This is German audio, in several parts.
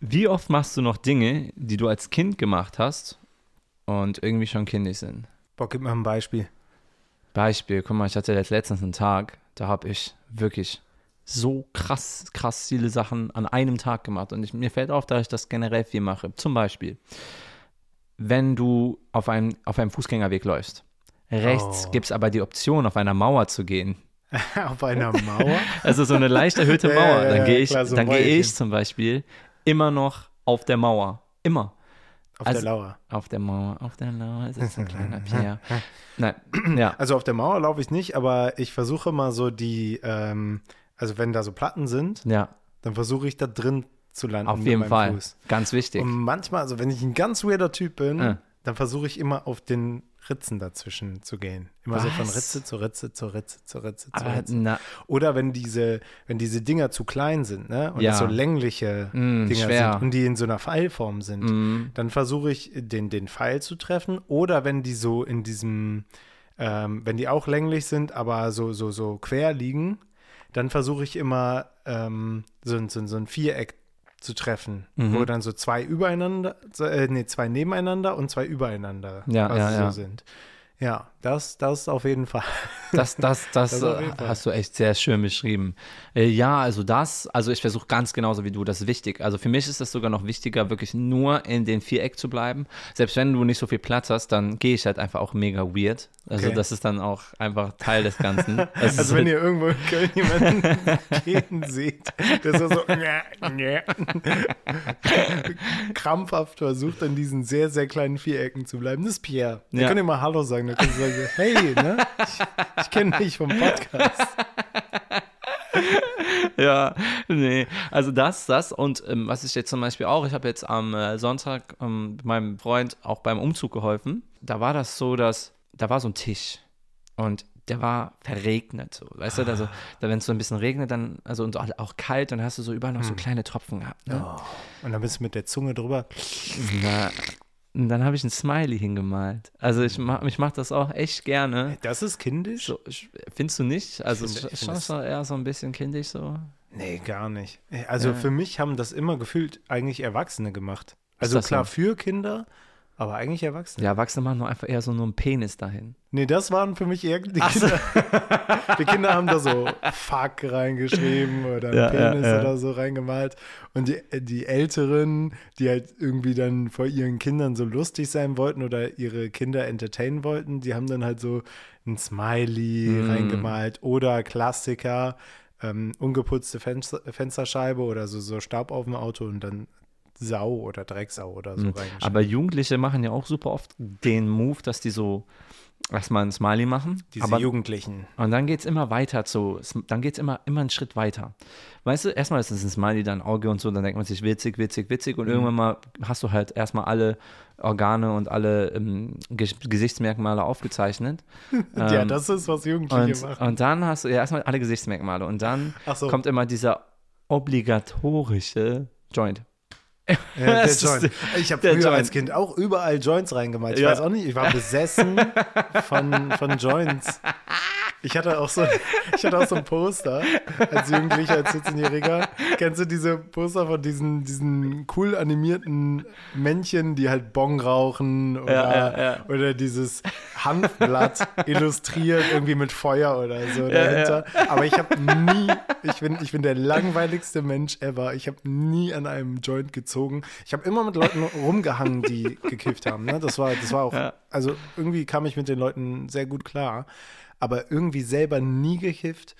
Wie oft machst du noch Dinge, die du als Kind gemacht hast und irgendwie schon kindisch sind? Boah, gib mir ein Beispiel. Beispiel, guck mal, ich hatte letztens einen Tag, da habe ich wirklich so krass, krass viele Sachen an einem Tag gemacht. Und ich, mir fällt auf, dass ich das generell viel mache. Zum Beispiel, wenn du auf einem, auf einem Fußgängerweg läufst. Rechts Oh. gibt es aber die Option, auf einer Mauer zu gehen. Auf einer Mauer? Also so eine leicht erhöhte Ja, ja, Mauer. ja, dann gehe ich, klar, so dann Bäuerchen. ich zum Beispiel immer noch auf der Mauer. Immer. Auf Also- der Lauer. Auf der Mauer, auf der Mauer ist es ein kleiner Pierre. Nein, ja. Also auf der Mauer laufe ich nicht, aber ich versuche mal so die, ähm, also wenn da so Platten sind, Ja, dann versuche ich da drin zu landen. auf jeden meinem Fall. Fuß. Ganz wichtig. Und manchmal, also wenn ich ein ganz weirder Typ bin, Ah. dann versuche ich immer auf den Ritzen dazwischen zu gehen. Immer so von Was? Ritze zu Ritze zu Ritze zu Ritze zu Ritze. na, Oder wenn diese, wenn diese Dinger zu klein sind, ne? Und Ja. so längliche Mm, Dinger schwer. sind und die in so einer Pfeilform sind, mm, dann versuche ich den, den Pfeil zu treffen. Oder wenn die so in diesem, ähm, wenn die auch länglich sind, aber so, so, so quer liegen, dann versuche ich immer ähm, so, ein- so, so ein Viereck zu treffen, Mhm. wo dann so zwei übereinander, äh, nee, zwei nebeneinander und zwei übereinander Ja, ja, so ja. sind. Ja, das, das auf jeden Fall. Das, das, das, Das äh, hast du echt sehr schön beschrieben. Äh, ja, also das, also ich versuche ganz genauso wie du, das ist wichtig. Also für mich ist es sogar noch wichtiger, wirklich nur in den Viereck zu bleiben. Selbst wenn du nicht so viel Platz hast, dann gehe ich halt einfach auch mega weird. Also Okay. das ist dann auch einfach Teil des Ganzen. Das Also wenn halt- ihr irgendwo in Köln jemanden gehen seht, der so, so krampfhaft versucht, an diesen sehr, sehr kleinen Vierecken zu bleiben. Das ist Pierre. Da Ja. könnt ihr mal Hallo sagen. Da könnt ihr sagen, hey, ne? ich, ich kenne dich vom Podcast. Ja, nee. Also das, das und ähm, was ich jetzt zum Beispiel auch, ich habe jetzt am äh, Sonntag ähm, meinem Freund auch beim Umzug geholfen. Da war das so, dass da war so ein Tisch und der war verregnet. So. Weißt du, also, da, wenn es so ein bisschen regnet, dann, also und auch, auch kalt, dann hast du so überall noch so kleine Tropfen gehabt. Ne? Und dann bist du mit der Zunge drüber. Na, und dann habe ich ein Smiley hingemalt. Also ich mach, ich mach das auch echt gerne. Das ist kindisch? So, findest du nicht? Also Ich es ich ist finde schon eher so ein bisschen kindisch so. Nee, gar nicht. Also Ja. für mich haben das immer gefühlt eigentlich Erwachsene gemacht. Also klar so? für Kinder, aber eigentlich Erwachsene. Ja, Erwachsene machen nur einfach eher so nur einen Penis dahin. Nee, das waren für mich eher die Ach so. Kinder. die Kinder haben da so Fuck reingeschrieben oder Ja, ja, Penis ja. oder so reingemalt. Und die, die Älteren, die halt irgendwie dann vor ihren Kindern so lustig sein wollten oder ihre Kinder entertainen wollten, die haben dann halt so ein Smiley Mm. reingemalt oder Klassiker, ähm, ungeputzte Fenster, Fensterscheibe oder so, so Staub auf dem Auto und dann Sau oder Drecksau oder so. Mhm. Aber Jugendliche machen ja auch super oft den Move, dass die so erstmal ein Smiley machen. Diese aber, Jugendlichen. und dann geht es immer weiter zu, dann geht es immer, immer einen Schritt weiter. Weißt du, erstmal ist es ein Smiley, dann Auge und so, dann denkt man sich witzig, witzig, witzig Mhm. und irgendwann mal hast du halt erstmal alle Organe und alle ähm, Ge Gesichtsmerkmale aufgezeichnet. ja, Ähm, das ist, was Jugendliche und, machen. und dann hast du ja erstmal alle Gesichtsmerkmale und dann so. kommt immer dieser obligatorische Joint. Ja, der Joint. Ich habe früher Joint. als Kind auch überall Joints reingemalt. Ich Ja. weiß auch nicht, ich war besessen von, von Joints. Ich hatte auch so, ich hatte auch so ein Poster als Jugendlicher, als 14-Jähriger. Kennst du diese Poster von diesen, diesen cool animierten Männchen, die halt Bong rauchen oder, Ja, ja, oder dieses Hanfblatt illustriert irgendwie mit Feuer oder so dahinter. Aber ich habe nie, ich bin, ich bin der langweiligste Mensch ever. Ich habe nie an einem Joint gezogen. Ich habe immer mit Leuten rumgehangen, die gekifft haben. Ne? Das war, das war auch, Ja. also irgendwie kam ich mit den Leuten sehr gut klar, aber irgendwie selber nie gekifft.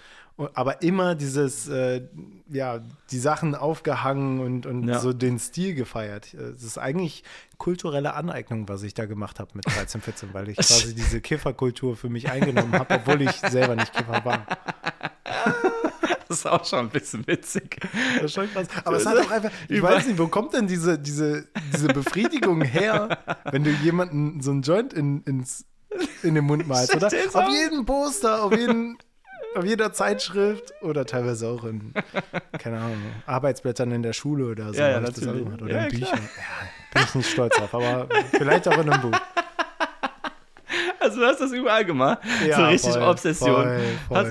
Aber immer dieses, äh, ja, die Sachen aufgehangen und, und Ja. so den Stil gefeiert. Es ist eigentlich kulturelle Aneignung, was ich da gemacht habe mit 13, 14, weil ich quasi diese Kifferkultur für mich eingenommen habe, obwohl ich selber nicht Kiffer war. Das ist auch schon ein bisschen witzig. Das ist schon krass. Aber es hat auch einfach, ich Über- weiß nicht, wo kommt denn diese, diese, diese Befriedigung her, wenn du jemanden so einen Joint in, ins, in den Mund malst, oder? Auf jedem Poster, auf, jeden, auf jeder Zeitschrift oder teilweise auch in, keine Ahnung, Arbeitsblättern in der Schule oder so. Ja, ja, das auch gemacht. Oder Ja, in. Büchern. Ja, bin ich nicht stolz drauf, aber vielleicht auch in einem Buch. Also du hast das überall gemacht. Ja, so richtig voll, Obsession.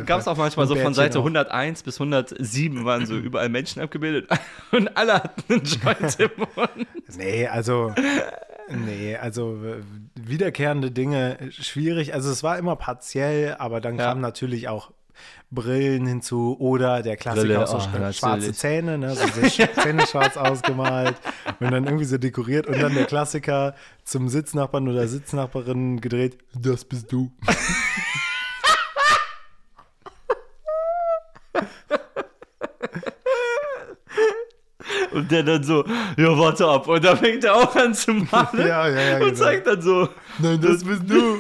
Gab es auch manchmal so von Seite auch. 101 bis 107 waren so überall Menschen abgebildet und alle hatten einen Joint im Mund. Nee, also. Nee, also wiederkehrende Dinge schwierig. Also es war immer partiell, aber dann Ja. kamen natürlich auch Brillen hinzu oder der Klassiker Brille, auch so oh, sch- schwarze. Zähne, ne? so Zähne schwarz ausgemalt und dann irgendwie so dekoriert und dann der Klassiker zum Sitznachbarn oder Sitznachbarin gedreht, das bist du. Und der dann so, ja, warte ab. Und dann fängt er auch an zu malen Ja, ja, ja, und genau. zeigt dann so, Nein, das bist du.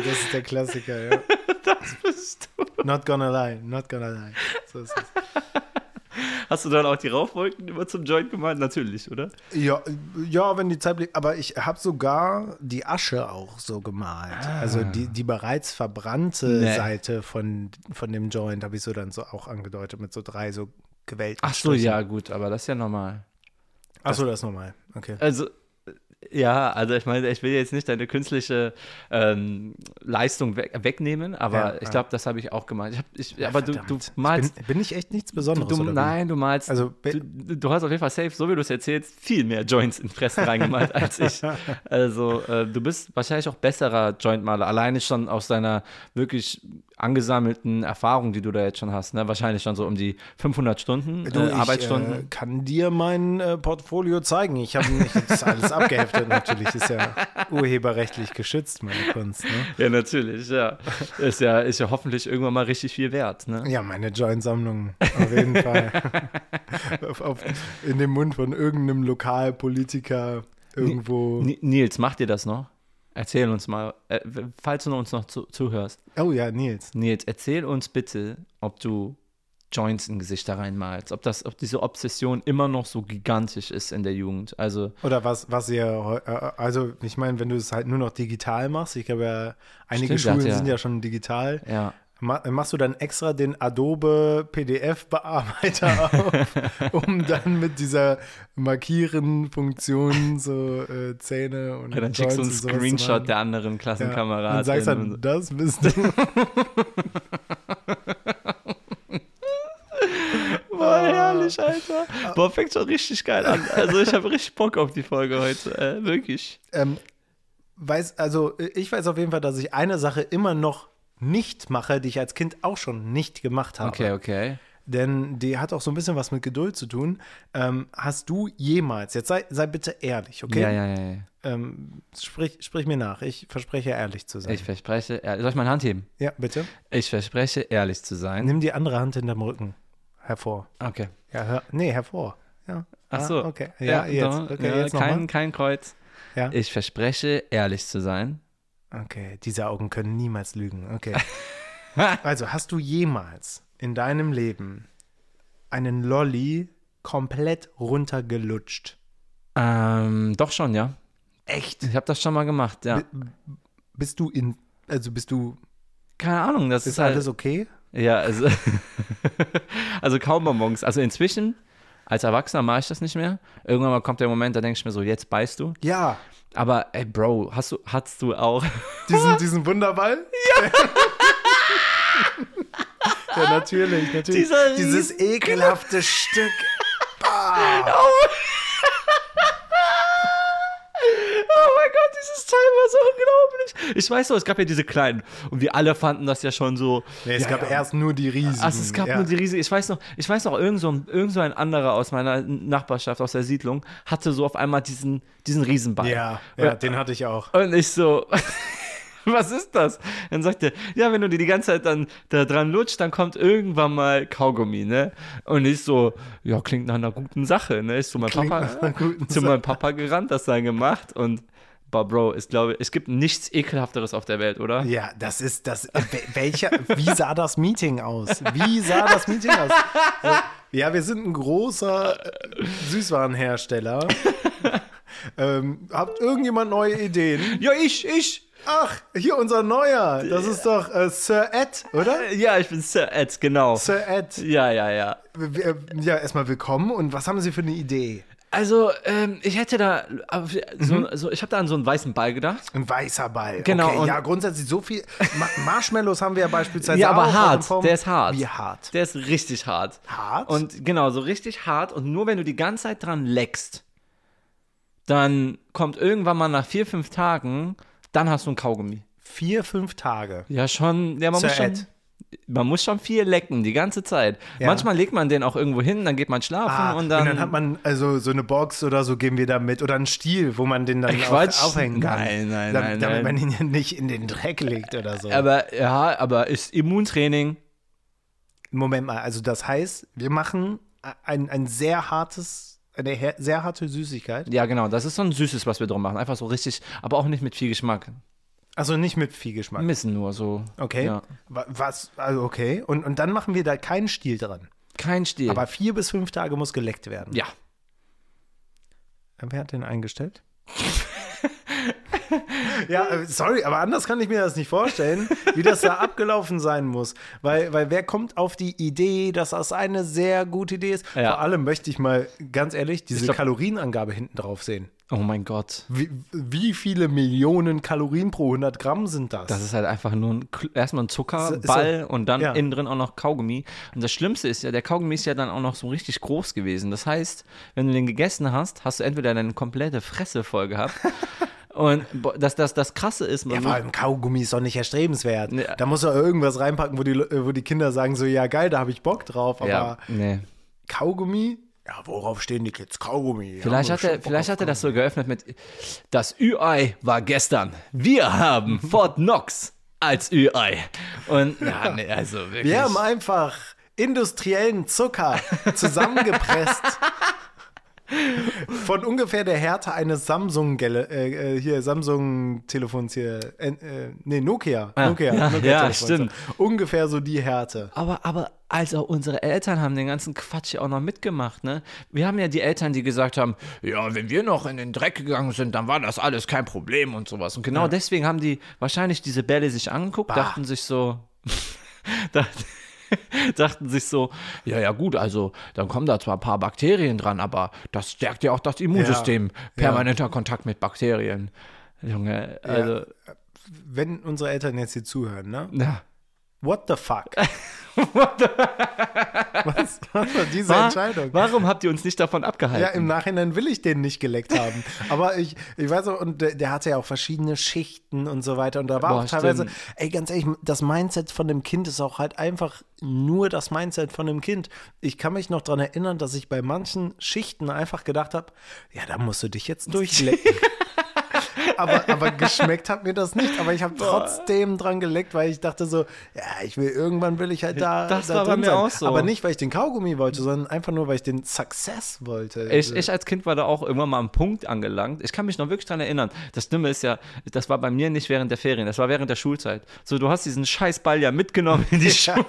Das ist der Klassiker, ja. das bist du. Not gonna lie, not gonna lie. So ist es. Hast du dann auch die Rauchwolken immer zum Joint gemalt? Natürlich, oder? Ja, ja, wenn die Zeit blieb. Aber ich habe sogar die Asche auch so gemalt. Also die, die bereits verbrannte Nee. Seite von, von dem Joint habe ich so dann so auch angedeutet mit so drei so gewählten Ach so, Strichen. ja, gut, aber das ist ja normal. Ach so, das ist normal. Okay. Also, ja, also ich meine, ich will jetzt nicht deine künstliche ähm, Leistung weg, wegnehmen, aber Ja, ich ja. glaube, das habe ich auch gemalt. Ich hab, ich, aber du, du malst. Bin, bin ich echt nichts Du, Besonderes? du, oder wie? nein, du malst. Also, du, du hast auf jeden Fall safe, so wie du es erzählst, viel mehr Joints in Fressen reingemalt als ich. Also, äh, du bist wahrscheinlich auch besserer Jointmaler, alleine schon aus deiner wirklich angesammelten Erfahrung, die du da jetzt schon hast. Ne? Wahrscheinlich schon so um die 500 Stunden Du, äh, ich Arbeitsstunden. Äh, kann dir mein äh, Portfolio zeigen. Ich habe nicht das alles abgeheftet natürlich. Ist ja urheberrechtlich geschützt, meine Kunst. Ne? Ja, natürlich, ja. Ist ja, ist ja hoffentlich irgendwann mal richtig viel wert. Ne? Ja, meine Joint-Sammlung, auf jeden Fall. auf, auf, in dem Mund von irgendeinem Lokalpolitiker irgendwo. Ni- Nils, macht dir das noch? Erzähl uns mal, äh, falls du uns noch zu, zuhörst. Oh ja, Nils. Nils, erzähl uns bitte, ob du Joints in Gesichter reinmalst, ob das, ob diese Obsession immer noch so gigantisch ist in der Jugend. Also, Oder was, was ihr, heu- äh, also ich meine, wenn du es halt nur noch digital machst, ich glaube ja, einige Stimmt, Schulen ja- sind ja schon digital, ja. Ma machst du dann extra den Adobe PDF-Bearbeiter auf, um dann mit dieser Markieren-Funktion so äh, Zähne und Ja, dann schickst du einen Screenshot der anderen ja. Klassenkameraden. Und sagst dann, das bist du. Boah, herrlich, Alter. Boah, fängt schon richtig geil an. Also, ich habe richtig Bock auf die Folge heute. Äh, wirklich. ähm, weiß, also ich weiß auf jeden Fall, dass ich eine Sache immer noch nicht mache, die ich als Kind auch schon nicht gemacht habe. Okay, okay. Denn die hat auch so ein bisschen was mit Geduld zu tun. Ähm, hast du jemals, jetzt sei, sei bitte ehrlich, okay? Ja, ja, ja, ja. Ähm, sprich, sprich mir nach, ich verspreche ehrlich zu sein. Ich verspreche, ehrlich, soll ich meine Hand heben? ja, bitte. Ich verspreche, ehrlich zu sein. Nimm die andere Hand hinterm Rücken hervor. Okay. Ja, hör, nee, hervor. Ja. Ach Ah, so. okay. Ja, jetzt. doch, Okay, ja, jetzt kein, kein Kreuz. Ja. Ich verspreche, ehrlich zu sein. Okay, diese Augen können niemals lügen. Okay. also, hast du jemals in deinem Leben einen Lolli komplett runtergelutscht? Ähm, doch schon, ja. Echt? Ich habe das schon mal gemacht, ja. Bist du in, also bist du, Keine Ahnung, das ist, ist halt, alles okay? Ja, also, also kaum Bonbons. Also inzwischen, als Erwachsener mache ich das nicht mehr. Irgendwann mal kommt der Moment, da denke ich mir so, jetzt beißt du. Ja. Aber ey, Bro, hast du, hast du auch. Diesen, diesen Wunderball? Ja. ja, natürlich, natürlich. Dieser Dieses ekelhafte Stück. Oh mein Gott, dieses Teil war so unglaublich. Ich weiß noch, es gab ja diese kleinen und wir alle fanden das ja schon so. Nee, es ja, gab ja. erst nur die riesigen. Also es gab ja. nur die riesige, ich weiß noch, ich weiß noch, irgend so, ein, irgend so ein anderer aus meiner Nachbarschaft, aus der Siedlung, hatte so auf einmal diesen, diesen Riesenball. Ja, ja, den hatte ich auch. Und ich so, was ist das? Dann sagt er, ja, wenn du dir die ganze Zeit dann da dran lutscht, dann kommt irgendwann mal Kaugummi, ne? Und ich so, ja, klingt nach einer guten Sache, ne? Ich zu meinem Klingt Papa, zu meinem Papa gerannt, das dann gemacht und Boah, Bro, ich glaube, es gibt nichts ekelhafteres auf der Welt, oder? Ja, das ist das. äh, wel- Welcher, wie sah das Meeting aus? Wie sah das Meeting aus? Ja, wir sind ein großer äh, Süßwarenhersteller. ähm, habt irgendjemand neue Ideen? Ja, ich, ich. Ach, hier unser neuer. Das ist doch äh, Sir Ed, oder? Ja, ich bin Sir Ed, genau. Sir Ed. Ja, ja, ja. Ja, erstmal willkommen. Und was haben Sie für eine Idee? Also, ähm, ich hätte da, so, Mhm. so, ich habe da an so einen weißen Ball gedacht. Ein weißer Ball. Genau, Okay, und- ja, grundsätzlich so viel. Ma Marshmallows haben wir ja beispielsweise Ja, aber auch hart. Der ist hart. Wie hart? Der ist richtig hart. Hart? Und genau, so richtig hart. Und nur wenn du die ganze Zeit dran leckst, dann kommt irgendwann mal nach vier, fünf Tagen, dann hast du ein Kaugummi. Vier, fünf Tage. Ja, schon. Ja, man, Zur muss schon Ed. Man muss schon viel lecken, die ganze Zeit. Ja. Manchmal legt man den auch irgendwo hin, dann geht man schlafen Ah, und dann. hat man also so eine Box oder so geben wir da mit oder einen Stiel, wo man den dann Quatsch. auch aufhängen kann. Nein, nein, nein, Damit nein. man ihn ja nicht in den Dreck legt oder so. aber ja, aber ist Immuntraining. Moment mal, also das heißt, wir machen ein, ein sehr hartes, eine sehr harte Süßigkeit. Ja, genau, das ist so ein Süßes, was wir drum machen. Einfach so richtig, aber auch nicht mit viel Geschmack. Also nicht mit viel Geschmack. Ein bisschen nur so. Okay. Ja. Wa- Was? Also okay. Und, und dann machen wir da keinen Stiel dran. Kein Stil. Aber vier bis fünf Tage muss geleckt werden. ja. Wer hat den eingestellt? ja, äh, sorry, aber anders kann ich mir das nicht vorstellen, wie das da abgelaufen sein muss. Weil, weil wer kommt auf die Idee, dass das eine sehr gute Idee ist? Ja. Vor allem möchte ich mal ganz ehrlich diese glaub- Kalorienangabe hinten drauf sehen. Oh mein Gott. Wie, wie viele Millionen Kalorien pro 100 Gramm sind das? Das ist halt einfach nur ein, erstmal ein Zuckerball und dann ja. innen drin auch noch Kaugummi. Und das Schlimmste ist ja, der Kaugummi ist ja dann auch noch so richtig groß gewesen. Das heißt, wenn du den gegessen hast, hast du entweder deine komplette Fresse voll gehabt. und bo- das, das, Krasse ist, ja, man, vor allem Kaugummi ist doch nicht erstrebenswert. Nee. Da muss er irgendwas reinpacken, wo die, wo die Kinder sagen so, ja geil, da habe ich Bock drauf. Aber ja, nee. Kaugummi? Ja, worauf stehen die Kids? Kaugummi. Vielleicht Ja, hat, er, vielleicht hat er das so geöffnet mit Das Ü-Ei war gestern. Wir haben Fort Knox als Ü-Ei. Und ja, nee, also wirklich. Wir haben einfach industriellen Zucker zusammengepresst. Von ungefähr der Härte eines Samsung äh, äh, hier Samsung Telefons hier äh, äh, nee Nokia. Ah, Nokia, ja, Nokia ja, stimmt. ungefähr so die Härte. Aber, aber, also unsere Eltern haben den ganzen Quatsch ja auch noch mitgemacht, ne? Wir haben ja die Eltern, die gesagt haben, ja, wenn wir noch in den Dreck gegangen sind, dann war das alles kein Problem und sowas. Und genau deswegen haben die wahrscheinlich diese Bälle sich angeguckt, dachten sich so, dachten, dachten sich so, ja, ja gut, also dann kommen da zwar ein paar Bakterien dran, aber das stärkt ja auch das Immunsystem. Permanenter Kontakt mit Bakterien. Junge, also, wenn unsere Eltern jetzt hier zuhören ne ja. what the fuck was, was war diese Wa- Entscheidung Warum habt ihr uns nicht davon abgehalten? Ja, im Nachhinein will ich den nicht geleckt haben. Aber ich, ich weiß auch, und der, der hatte ja auch verschiedene Schichten und so weiter. Und da war Boah, auch teilweise, stimmt. ey, ganz ehrlich, das Mindset von dem Kind ist auch halt einfach nur das Mindset von dem Kind. Ich kann mich noch daran erinnern, dass ich bei manchen Schichten einfach gedacht habe, ja, da musst du dich jetzt durchlecken. Aber, aber geschmeckt hat mir das nicht. Aber ich habe trotzdem dran geleckt, weil ich dachte so, ja, ich will irgendwann will ich halt da, Das da war bei mir sein. auch so. Aber nicht, weil ich den Kaugummi wollte, sondern einfach nur, weil ich den Success wollte. Ich, ich als Kind war da auch irgendwann mal am Punkt angelangt. Ich kann mich noch wirklich dran erinnern. Das Schlimme ist ja, das war bei mir nicht während der Ferien, das war während der Schulzeit. So, du hast diesen Scheißball ja mitgenommen in die Schule,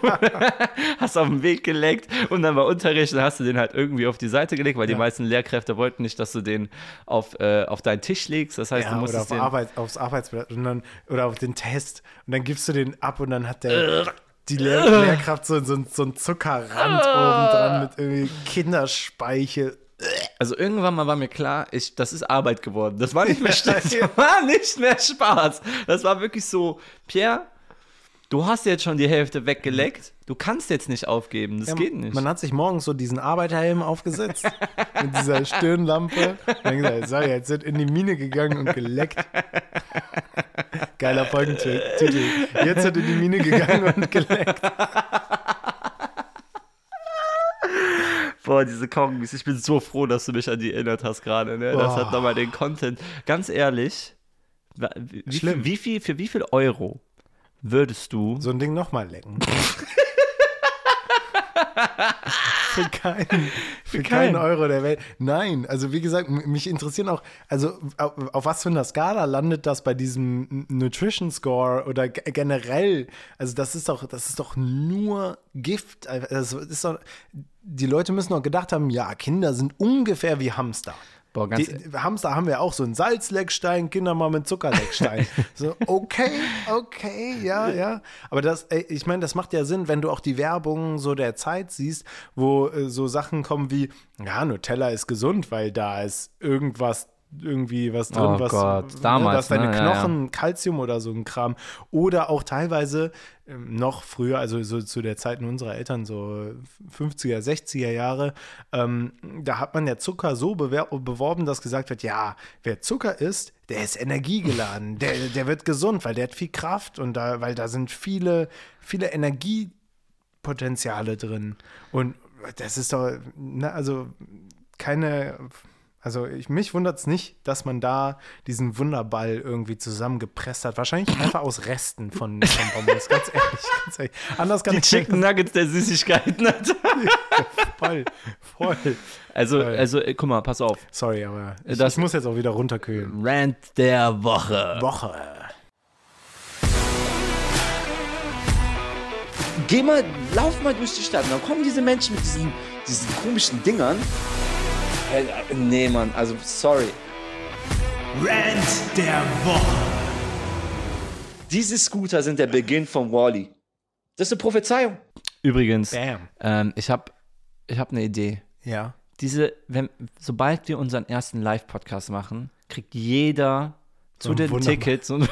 hast auf den Weg gelegt und dann war Unterricht, dann hast du den halt irgendwie auf die Seite gelegt, weil die meisten Lehrkräfte wollten nicht, dass du den auf, äh, auf deinen Tisch legst. Das heißt, ja, du oder musstest auf den. Arbeit, aufs Arbeitsblatt und dann, oder auf den Test und dann gibst du den ab und dann hat der die Lehr Lehrkraft so, so, so einen Zuckerrand oben dran mit irgendwie Kinderspeichel. Also irgendwann mal war mir klar, ich, das ist Arbeit geworden. Das war nicht mehr das war nicht mehr Spaß. Das war wirklich so, Pierre, du hast jetzt schon die Hälfte weggeleckt. Du kannst jetzt nicht aufgeben. Das Ja, geht nicht. Man hat sich morgens so diesen Arbeiterhelm aufgesetzt mit dieser Stirnlampe. Und dann gesagt, so, jetzt sind in die Mine gegangen und geleckt. Geiler Folgentitel. Jetzt sind in die Mine gegangen und geleckt. Boah, diese Kaugummis, ich bin so froh, dass du mich an die erinnert hast gerade. Ne? Das Boah. hat nochmal den Content. Ganz ehrlich, wie, wie, Schlimm. viel, wie viel, für wie viel Euro würdest du So ein Ding nochmal lecken. für keinen, für keinen keinen. Euro der Welt. Nein, also wie gesagt, mich interessieren auch, also auf, auf was für einer Skala landet das bei diesem Nutrition Score oder generell? Also das ist doch, das ist doch nur Gift. Also das ist doch, die Leute müssen doch gedacht haben, ja, Kinder sind ungefähr wie Hamster. Boah, Die, Hamster haben wir auch so einen Salzleckstein, Kinder mal mit Zuckerleckstein. so, okay, okay, ja, ja. Aber das, ey, ich meine, das macht ja Sinn, wenn du auch die Werbung so der Zeit siehst, wo äh, so Sachen kommen wie, ja, Nutella ist gesund, weil da ist irgendwas irgendwie was drin, Oh was, Gott, ne, damals, was deine ne? Ja, ja. Knochen, Kalzium oder so ein Kram. Oder auch teilweise ähm, noch früher, also so zu der Zeiten unserer Eltern, so 50er, 60er Jahre, ähm, da hat man ja Zucker so beworben, dass gesagt wird, ja, wer Zucker isst, der ist energiegeladen, der, der wird gesund, weil der hat viel Kraft und da, weil da sind viele, viele Energiepotenziale drin. Und das ist doch, ne, also keine, also ich, mich wundert es nicht, dass man da diesen Wunderball irgendwie zusammengepresst hat. Wahrscheinlich einfach aus Resten von, von Pommes, ganz ehrlich, ganz ehrlich. Anders kann die ich Chicken Nuggets der Süßigkeiten. Voll, voll. Also, Geil. also äh, guck mal, pass auf. Sorry, aber ich, Das- ich muss jetzt auch wieder runterkühlen. Rant der Woche. Woche. Geh mal, lauf mal durch die Stadt. Und dann kommen diese Menschen mit diesen, diesen komischen Dingern. Nee, Mann, also sorry. Rant der Woche. Diese Scooter sind der Beginn von Wally. Das ist eine Prophezeiung. Übrigens, Bam. ähm, ich habe ich hab eine Idee. Ja. Diese, wenn, sobald wir unseren ersten Live-Podcast machen, kriegt jeder zu ein den Wunderbar. Tickets so ein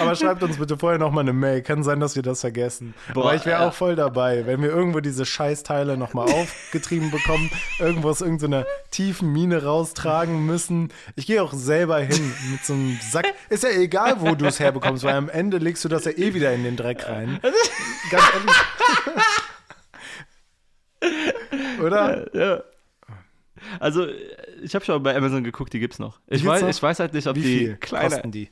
Aber schreibt uns bitte vorher nochmal eine Mail. Kann sein, dass wir das vergessen. Boah, Aber ich wäre ja. auch voll dabei, wenn wir irgendwo diese Scheißteile nochmal aufgetrieben bekommen, irgendwo aus irgendeiner tiefen Mine raustragen müssen. Ich gehe auch selber hin mit so einem Sack. Ist ja egal, wo du es herbekommst, weil am Ende legst du das ja eh wieder in den Dreck rein. Ganz ehrlich. Oder? ja. Also, ich habe schon bei Amazon geguckt, die gibt's noch. Ich, gibt's weiß, noch? ich weiß halt nicht, ob Wie die viel kleine kosten die?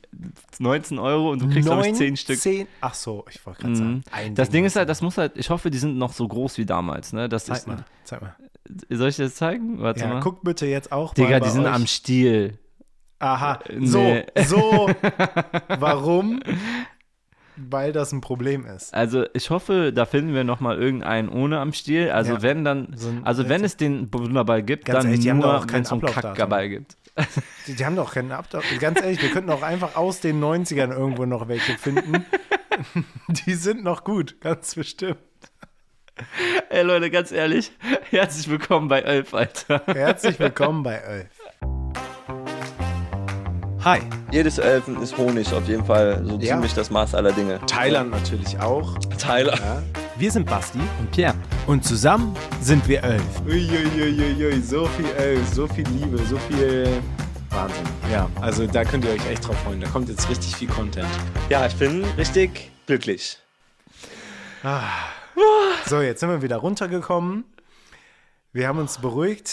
19 Euro und du kriegst, glaube ich, 10 Stück. Zehn? Ach so, ich wollte gerade sagen. Mhm. ein Das Ding ist halt, das muss halt, ich hoffe, die sind noch so groß wie damals, ne? Das Zeig ist, mal, zeig mal. Soll ich das zeigen? Warte Ja, mal. guckt bitte jetzt auch mal Digga, die sind euch. am Stiel. Aha, Nee. so, so. Warum? Weil das ein Problem ist. Also ich hoffe, da finden wir noch mal irgendeinen ohne am Stiel. Also Ja. wenn dann, So ein- also wenn es den Wunderball gibt, Ganz dann ehrlich, die haben doch nur, wenn es so einen Ablaufdatum. Kackball gibt. Die, die haben doch keinen Abdruck. Ganz ehrlich, wir könnten auch einfach aus den 90ern irgendwo noch welche finden. Die sind noch gut, ganz bestimmt. Ey Leute, ganz ehrlich, herzlich willkommen bei Elf, Alter. Herzlich willkommen bei Elf. Hi, Jedes Elfen ist Honig, auf jeden Fall so Ja. ziemlich das Maß aller Dinge. Thailand natürlich auch. Tyler. Wir sind Basti Und Pierre. und zusammen sind wir Elf. Uiuiuiui, so viel Elf, so viel Liebe, so viel Wahnsinn. Ja, also da könnt ihr euch echt drauf freuen. Da kommt jetzt richtig viel Content. Ja, ich bin richtig glücklich. So, jetzt sind wir wieder runtergekommen. Wir haben uns beruhigt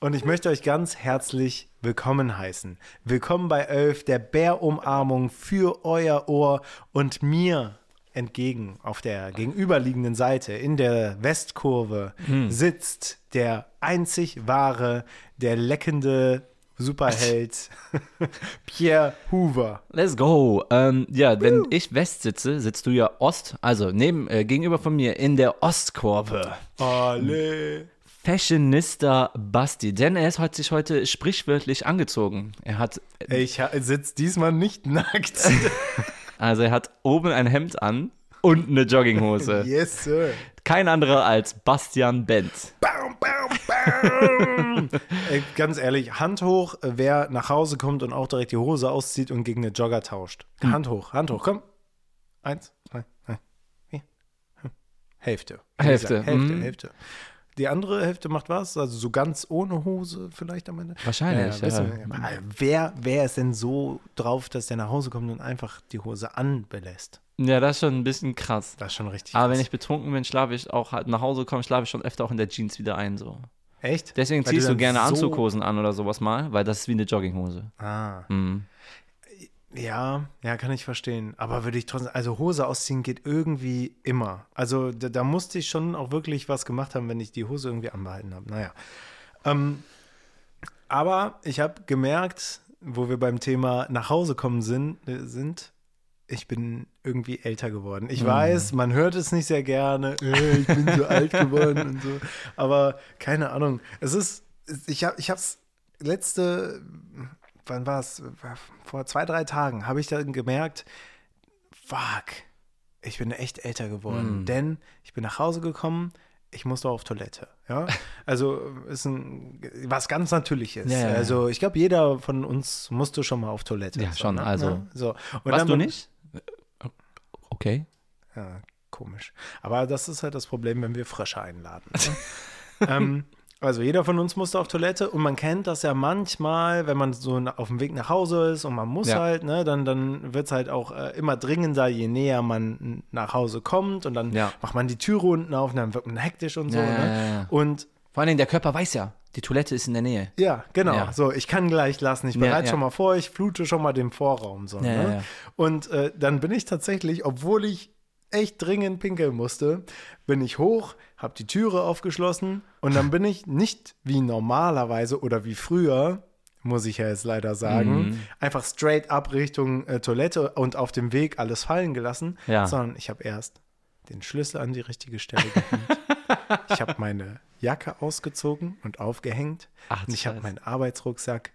und ich möchte euch ganz herzlich willkommen heißen. Willkommen bei Elf, der Bärumarmung für euer Ohr und mir entgegen auf der gegenüberliegenden Seite in der Westkurve sitzt der einzig wahre, der leckende Superheld Pierre Hoover. Let's go. Ähm, ja, wenn ich West sitze, sitzt du ja Ost, also neben, äh, gegenüber von mir in der Ostkurve. Alle. Fashionista Basti, denn er ist heute, sich heute sprichwörtlich angezogen. Er hat, Ich sitze diesmal nicht nackt. also er hat oben ein Hemd an und eine Jogginghose. yes, sir. Kein anderer als Bastian Benz. Bam, bam, bam. Ey, ganz ehrlich, Hand hoch, wer nach Hause kommt und auch direkt die Hose auszieht und gegen eine Jogger tauscht. Hand hoch, Hand hoch, komm. Eins, zwei, drei, vier. hm. Hälfte. Hälfte, Hälfte, mhm. Hälfte. Die andere Hälfte macht was? Also so ganz ohne Hose vielleicht am Ende? Wahrscheinlich, ja. Aber Wer, wer ist denn so drauf, dass der nach Hause kommt und einfach die Hose anbelässt? Ja, das ist schon ein bisschen krass. Das ist schon richtig Aber krass. wenn ich betrunken bin, schlafe ich auch halt nach Hause komme, schlafe ich schon öfter auch in der Jeans wieder ein. So. Echt? Deswegen Weil ziehst du dann gerne so- Anzughosen an oder sowas mal, weil das ist wie eine Jogginghose. Ah. Mhm. Ja, ja, kann ich verstehen. Aber würde ich trotzdem, also Hose ausziehen geht irgendwie immer. Also da, da musste ich schon auch wirklich was gemacht haben, wenn ich die Hose irgendwie anbehalten habe. Naja. Ähm, aber ich habe gemerkt, wo wir beim Thema nach Hause kommen sind, äh, sind ich bin irgendwie älter geworden. Ich weiß, man hört es nicht sehr gerne. Äh, ich bin so alt geworden und so. Aber keine Ahnung. Es ist, ich habe ich es letzte, wann war es? Vor zwei, drei Tagen habe ich dann gemerkt, fuck, ich bin echt älter geworden. Denn ich bin nach Hause gekommen, ich musste auf Toilette. Ja, also ist ein, was ganz Natürliches. Ja, ja. Also ich glaube, jeder von uns musste schon mal auf Toilette. Ja, So, schon, ne? also- so. Und Warst dann du nicht? Okay. Ja, komisch. Aber das ist halt das Problem, wenn wir Frösche einladen. Ne? ähm, also jeder von uns musste auf Toilette und man kennt das ja manchmal, wenn man so auf dem Weg nach Hause ist und man muss Ja. halt, ne, dann, dann wird es halt auch äh, immer dringender, je näher man nach Hause kommt und dann Ja. macht man die Türe unten auf und dann wird man hektisch und so. Ja, ja, ne? ja, ja. Und Vor allen Dingen, der Körper weiß ja, die Toilette ist in der Nähe. ja, genau. Ja. So, ich kann gleich lassen. Ich Ja, bereite ja. schon mal vor, ich flute schon mal den Vorraum. So, Ja, ne? ja, ja. Und äh, dann bin ich tatsächlich, obwohl ich echt dringend pinkeln musste, bin ich hoch, habe die Türe aufgeschlossen und dann bin ich nicht wie normalerweise oder wie früher, muss ich ja jetzt leider sagen, Mhm. einfach straight up Richtung äh, Toilette und auf dem Weg alles fallen gelassen, Ja. sondern ich habe erst den Schlüssel an die richtige Stelle gehängt. ich habe meine Jacke ausgezogen und aufgehängt Ach, und ich habe meinen Arbeitsrucksack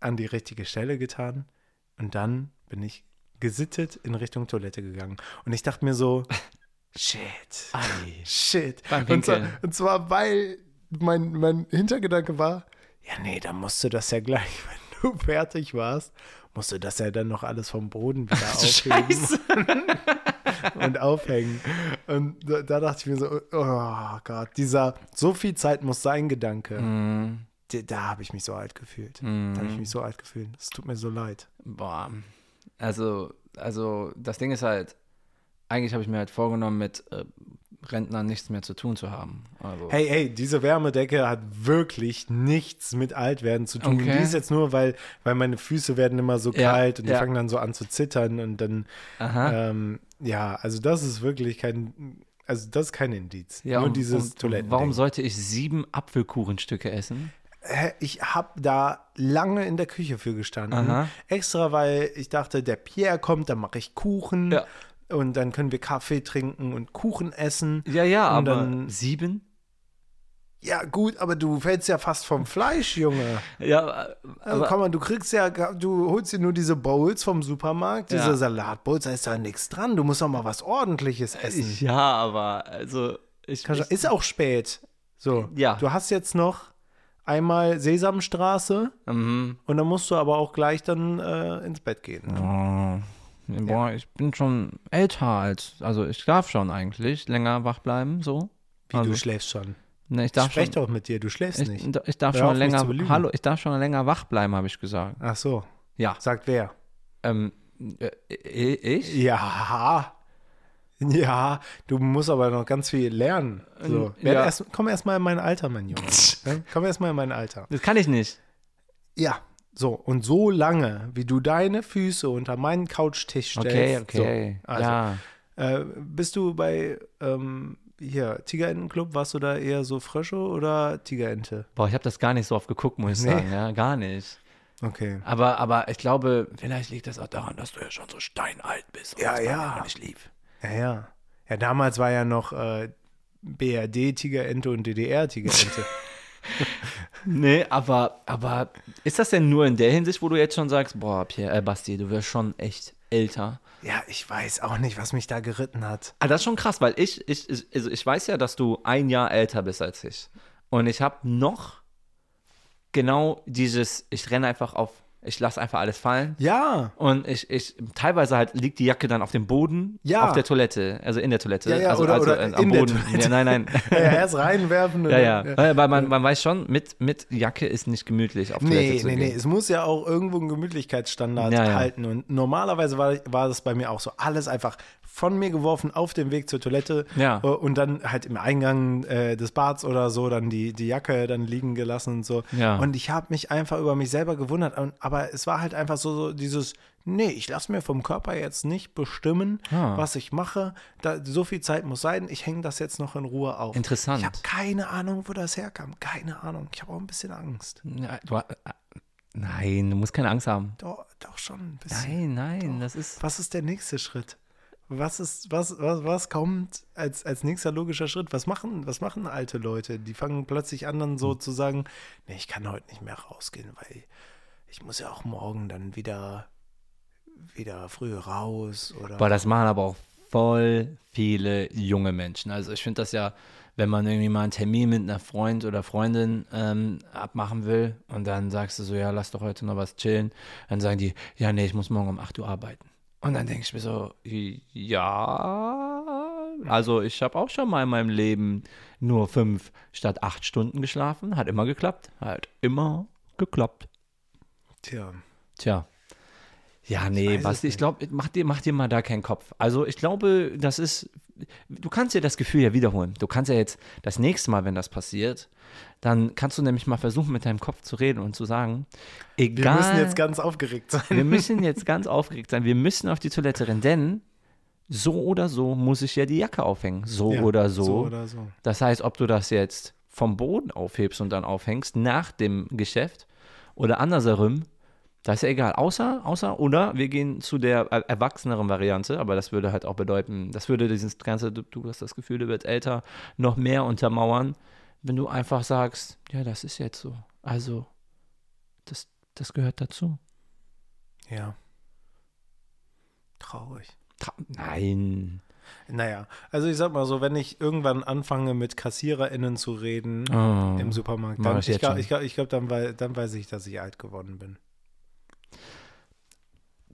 an die richtige Stelle getan und dann bin ich gesittet in Richtung Toilette gegangen. Und ich dachte mir so, shit, Ei. shit. Und zwar, und zwar, weil mein, mein Hintergedanke war, ja nee, dann musst du das ja gleich, wenn du fertig warst, musst du das ja dann noch alles vom Boden wieder aufheben und aufhängen. Und da, da dachte ich mir so, oh Gott, dieser so viel Zeit muss sein Gedanke. Mhm. Da, da habe ich mich so alt gefühlt. Da habe ich mich so alt gefühlt. Es tut mir so leid. Boah. Also, also das Ding ist halt, eigentlich habe ich mir halt vorgenommen, mit äh, Rentnern nichts mehr zu tun zu haben. Also, Hey, hey, diese Wärmedecke hat wirklich nichts mit Altwerden zu tun. Okay. Die ist jetzt nur, weil, weil meine Füße werden immer so Ja, kalt und die ja. fangen dann so an zu zittern und dann, ähm, ja, also das ist wirklich kein, also das ist kein Indiz. ja, nur und- dieses und Toiletten. Warum sollte ich sieben Apfelkuchenstücke essen? Ich habe da lange in der Küche für gestanden. Aha. Extra, weil ich dachte, der Pierre kommt, dann mache ich Kuchen. Ja. Und dann können wir Kaffee trinken und Kuchen essen. Ja, ja, Und aber dann- sieben? Ja, gut, aber du fällst ja fast vom Fleisch, Junge. Ja, Also aber, komm mal, du kriegst ja, du holst dir nur diese Bowls vom Supermarkt, diese Ja. Salatbowls, da ist da nichts dran. Du musst doch mal was Ordentliches essen. ja, aber also ich, Kannst du- ich ist auch spät. So, Ja. du hast jetzt noch einmal Sesamstraße mhm. und dann musst du aber auch gleich dann äh, ins Bett gehen. Oh, boah, ich bin schon älter als, also ich darf schon eigentlich länger wach bleiben, so. Wie, also, du schläfst schon. ne, ich darf spreche schon, doch mit dir, du schläfst ich, nicht. ich darf Hör schon länger, hallo, ich darf schon länger wach bleiben, habe ich gesagt. Ach so, Ja. sagt wer? Ähm, äh, ich? Ja, ja, du musst aber noch ganz viel lernen. So. Ähm, ja. Erst, komm erst mal in mein Alter, mein Junge. Ja, komm erst mal in mein Alter. Das kann ich nicht. Ja, so. Und so lange, wie du deine Füße unter meinen Couchtisch stellst. Okay, okay. So, also, ja. äh, bist du bei ähm, hier, Tigerentenclub, warst du da eher so Frösche oder Tigerente? Boah, ich habe das gar nicht so oft geguckt, muss ich Nee. sagen. Ja, gar nicht. Okay. Aber, aber ich glaube, vielleicht liegt das auch daran, dass du ja schon so steinalt bist. und Ja, ja. noch nicht lief. Ja, ja. Ja, damals war ja noch äh, BRD-Tigerente und DDR-Tigerente. Nee, aber, aber ist das denn nur in der Hinsicht, wo du jetzt schon sagst, boah, Pierre, äh, Basti, du wirst schon echt älter? ja, ich weiß auch nicht, was mich da geritten hat. Ah, das ist schon krass, weil ich, ich, ich, also ich weiß ja, dass du ein Jahr älter bist als ich. Und ich habe noch genau dieses, ich renne einfach auf, ich lasse einfach alles fallen. Ja, Und ich, ich, teilweise halt liegt die Jacke dann auf dem Boden, Ja. auf der Toilette, also in der Toilette. Ja, ja, also, oder- also oder äh, am Boden. Ja, nein, nein. ja, ja erst reinwerfen. Ja, ja. dann- Weil man, man weiß schon, mit, mit Jacke ist nicht gemütlich auf Toilette Nee, zu nee, gehen. nee. Es muss ja auch irgendwo einen Gemütlichkeitsstandard Ja, ja. halten. Und normalerweise war, war das bei mir auch so. Alles einfach von mir geworfen auf dem Weg zur Toilette. Ja. Äh, Und dann halt im Eingang äh, des Bads oder so dann die, die Jacke dann liegen gelassen und so. Ja. Und ich habe mich einfach über mich selber gewundert. Und, aber es war halt einfach so, so dieses, nee, ich lasse mir vom Körper jetzt nicht bestimmen, Ah. was ich mache. Da, so viel Zeit muss sein. Ich hänge das jetzt noch in Ruhe auf. Interessant. Ich habe keine Ahnung, wo das herkam. Keine Ahnung. Ich habe auch ein bisschen Angst. Ja, du, äh, nein, du musst keine Angst haben. Doch, auch schon ein bisschen. Nein, nein, das ist. Was ist der nächste Schritt? Was ist, was, was, was kommt als, als nächster logischer Schritt? Was machen, was machen alte Leute? Die fangen plötzlich an, dann Hm. so zu sagen, nee, ich kann heute nicht mehr rausgehen, weil ich muss ja auch morgen dann wieder, wieder früh raus oder. Boah, das machen aber auch voll viele junge Menschen. Also ich finde das ja, wenn man irgendwie mal einen Termin mit einer Freund oder Freundin ähm, abmachen will und dann sagst du so, ja, lass doch heute noch was chillen, dann sagen die, ja, nee, ich muss morgen um 8 Uhr arbeiten. Und dann denke ich mir so, ja, also ich habe auch schon mal in meinem Leben nur fünf statt acht Stunden geschlafen, hat immer geklappt, hat immer geklappt. Tja, Tja. Ja, nee, es Basti, ich glaube, mach dir, mach dir mal da keinen Kopf. Also ich glaube, das ist, du kannst dir das Gefühl ja wiederholen. Du kannst ja jetzt das nächste Mal, wenn das passiert, dann kannst du nämlich mal versuchen, mit deinem Kopf zu reden und zu sagen, wir egal, müssen jetzt ganz aufgeregt sein. wir müssen jetzt ganz aufgeregt sein, wir müssen auf die Toilette rennen, denn so oder so muss ich ja die Jacke aufhängen. So Ja, oder so. So oder so. Das heißt, ob du das jetzt vom Boden aufhebst und dann aufhängst nach dem Geschäft oder andersherum, das ist ja egal. Außer, außer, oder wir gehen zu der er- erwachseneren Variante, aber das würde halt auch bedeuten, das würde dieses ganze, du, hast das Gefühl, du wirst älter, noch mehr untermauern, wenn du einfach sagst, ja, das ist jetzt so. Also, das, das gehört dazu. Ja. Traurig. Tra Nein. Naja, also ich sag mal so, wenn ich irgendwann anfange mit KassiererInnen zu reden Oh. im Supermarkt, dann, ich ich glaube, glaub, glaub, dann, dann weiß ich, dass ich alt geworden bin.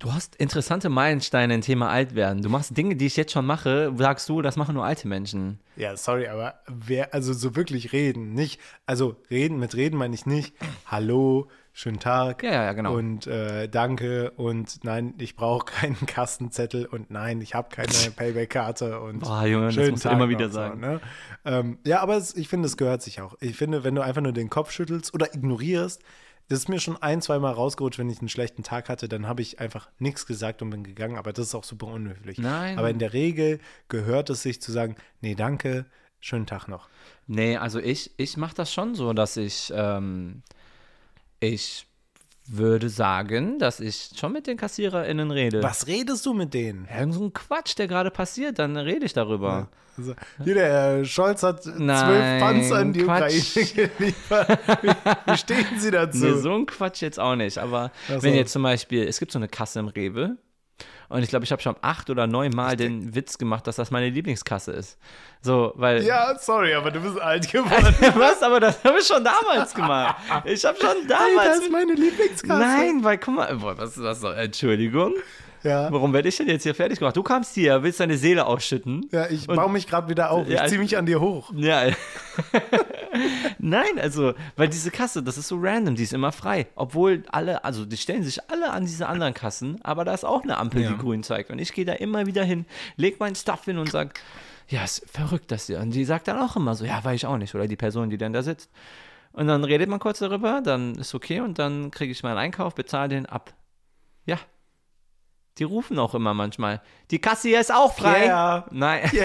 Du hast interessante Meilensteine im Thema alt werden. Du machst Dinge, die ich jetzt schon mache, sagst du, das machen nur alte Menschen. Ja, sorry, aber wer, also so wirklich reden, nicht, also reden, mit reden meine ich nicht, hallo, schönen Tag. Ja, ja, ja, genau. Und äh, danke und nein, ich brauche keinen Kastenzettel und nein, ich habe keine Payback-Karte und Boah, Junge, das schönen du Tag immer wieder so, sagen. ne? ähm, ja, aber es, ich finde, es gehört sich auch. Ich finde, wenn du einfach nur den Kopf schüttelst oder ignorierst, das ist mir schon ein, zwei Mal rausgerutscht, wenn ich einen schlechten Tag hatte, dann habe ich einfach nichts gesagt und bin gegangen, aber das ist auch super unhöflich. Nein. Aber in der Regel gehört es sich zu sagen, nee, danke, schönen Tag noch. Nee, also ich, ich mache das schon so, dass ich, ähm, ich würde sagen, dass ich schon mit den KassiererInnen rede. Was redest du mit denen? Irgend so ein Quatsch, der gerade passiert, dann rede ich darüber. Also, hier, der Herr Scholz hat Nein, zwölf Panzer in die Quatsch. Ukraine geliefert. Wie, wie stehen Sie dazu? Nee, so ein Quatsch jetzt auch nicht. Aber so. wenn jetzt zum Beispiel, es gibt so eine Kasse im Rewe und ich glaube, ich habe schon acht oder neun Mal den Witz gemacht, dass das meine Lieblingskasse ist. So, weil. ja, sorry, aber du bist alt geworden. Was? Aber das habe ich schon damals gemacht. Ich habe schon Hey, damals. das ist meine Lieblingskasse. Nein, weil guck mal, boah, was ist das? so? Entschuldigung. Ja, Warum werde ich denn jetzt hier fertig gemacht? Du kamst hier, willst deine Seele ausschütten. ja ich Und- baue mich gerade wieder auf. Ich Ja, ziehe mich an dir hoch. Ja. Nein, also, weil diese Kasse, das ist so random, die ist immer frei. Obwohl alle, also die stellen sich alle an diese anderen Kassen, aber da ist auch eine Ampel, Ja. die grün zeigt. Und ich gehe da immer wieder hin, leg meinen Stuff hin und sag, ja, ist verrückt das hier. Und die sagt dann auch immer so, ja, weiß ich auch nicht. Oder die Person, die dann da sitzt. Und dann redet man kurz darüber, dann ist okay und dann kriege ich meinen Einkauf, bezahle den ab. Ja. Die rufen auch immer manchmal. Die Kasse hier ist auch frei. Pierre. Nein.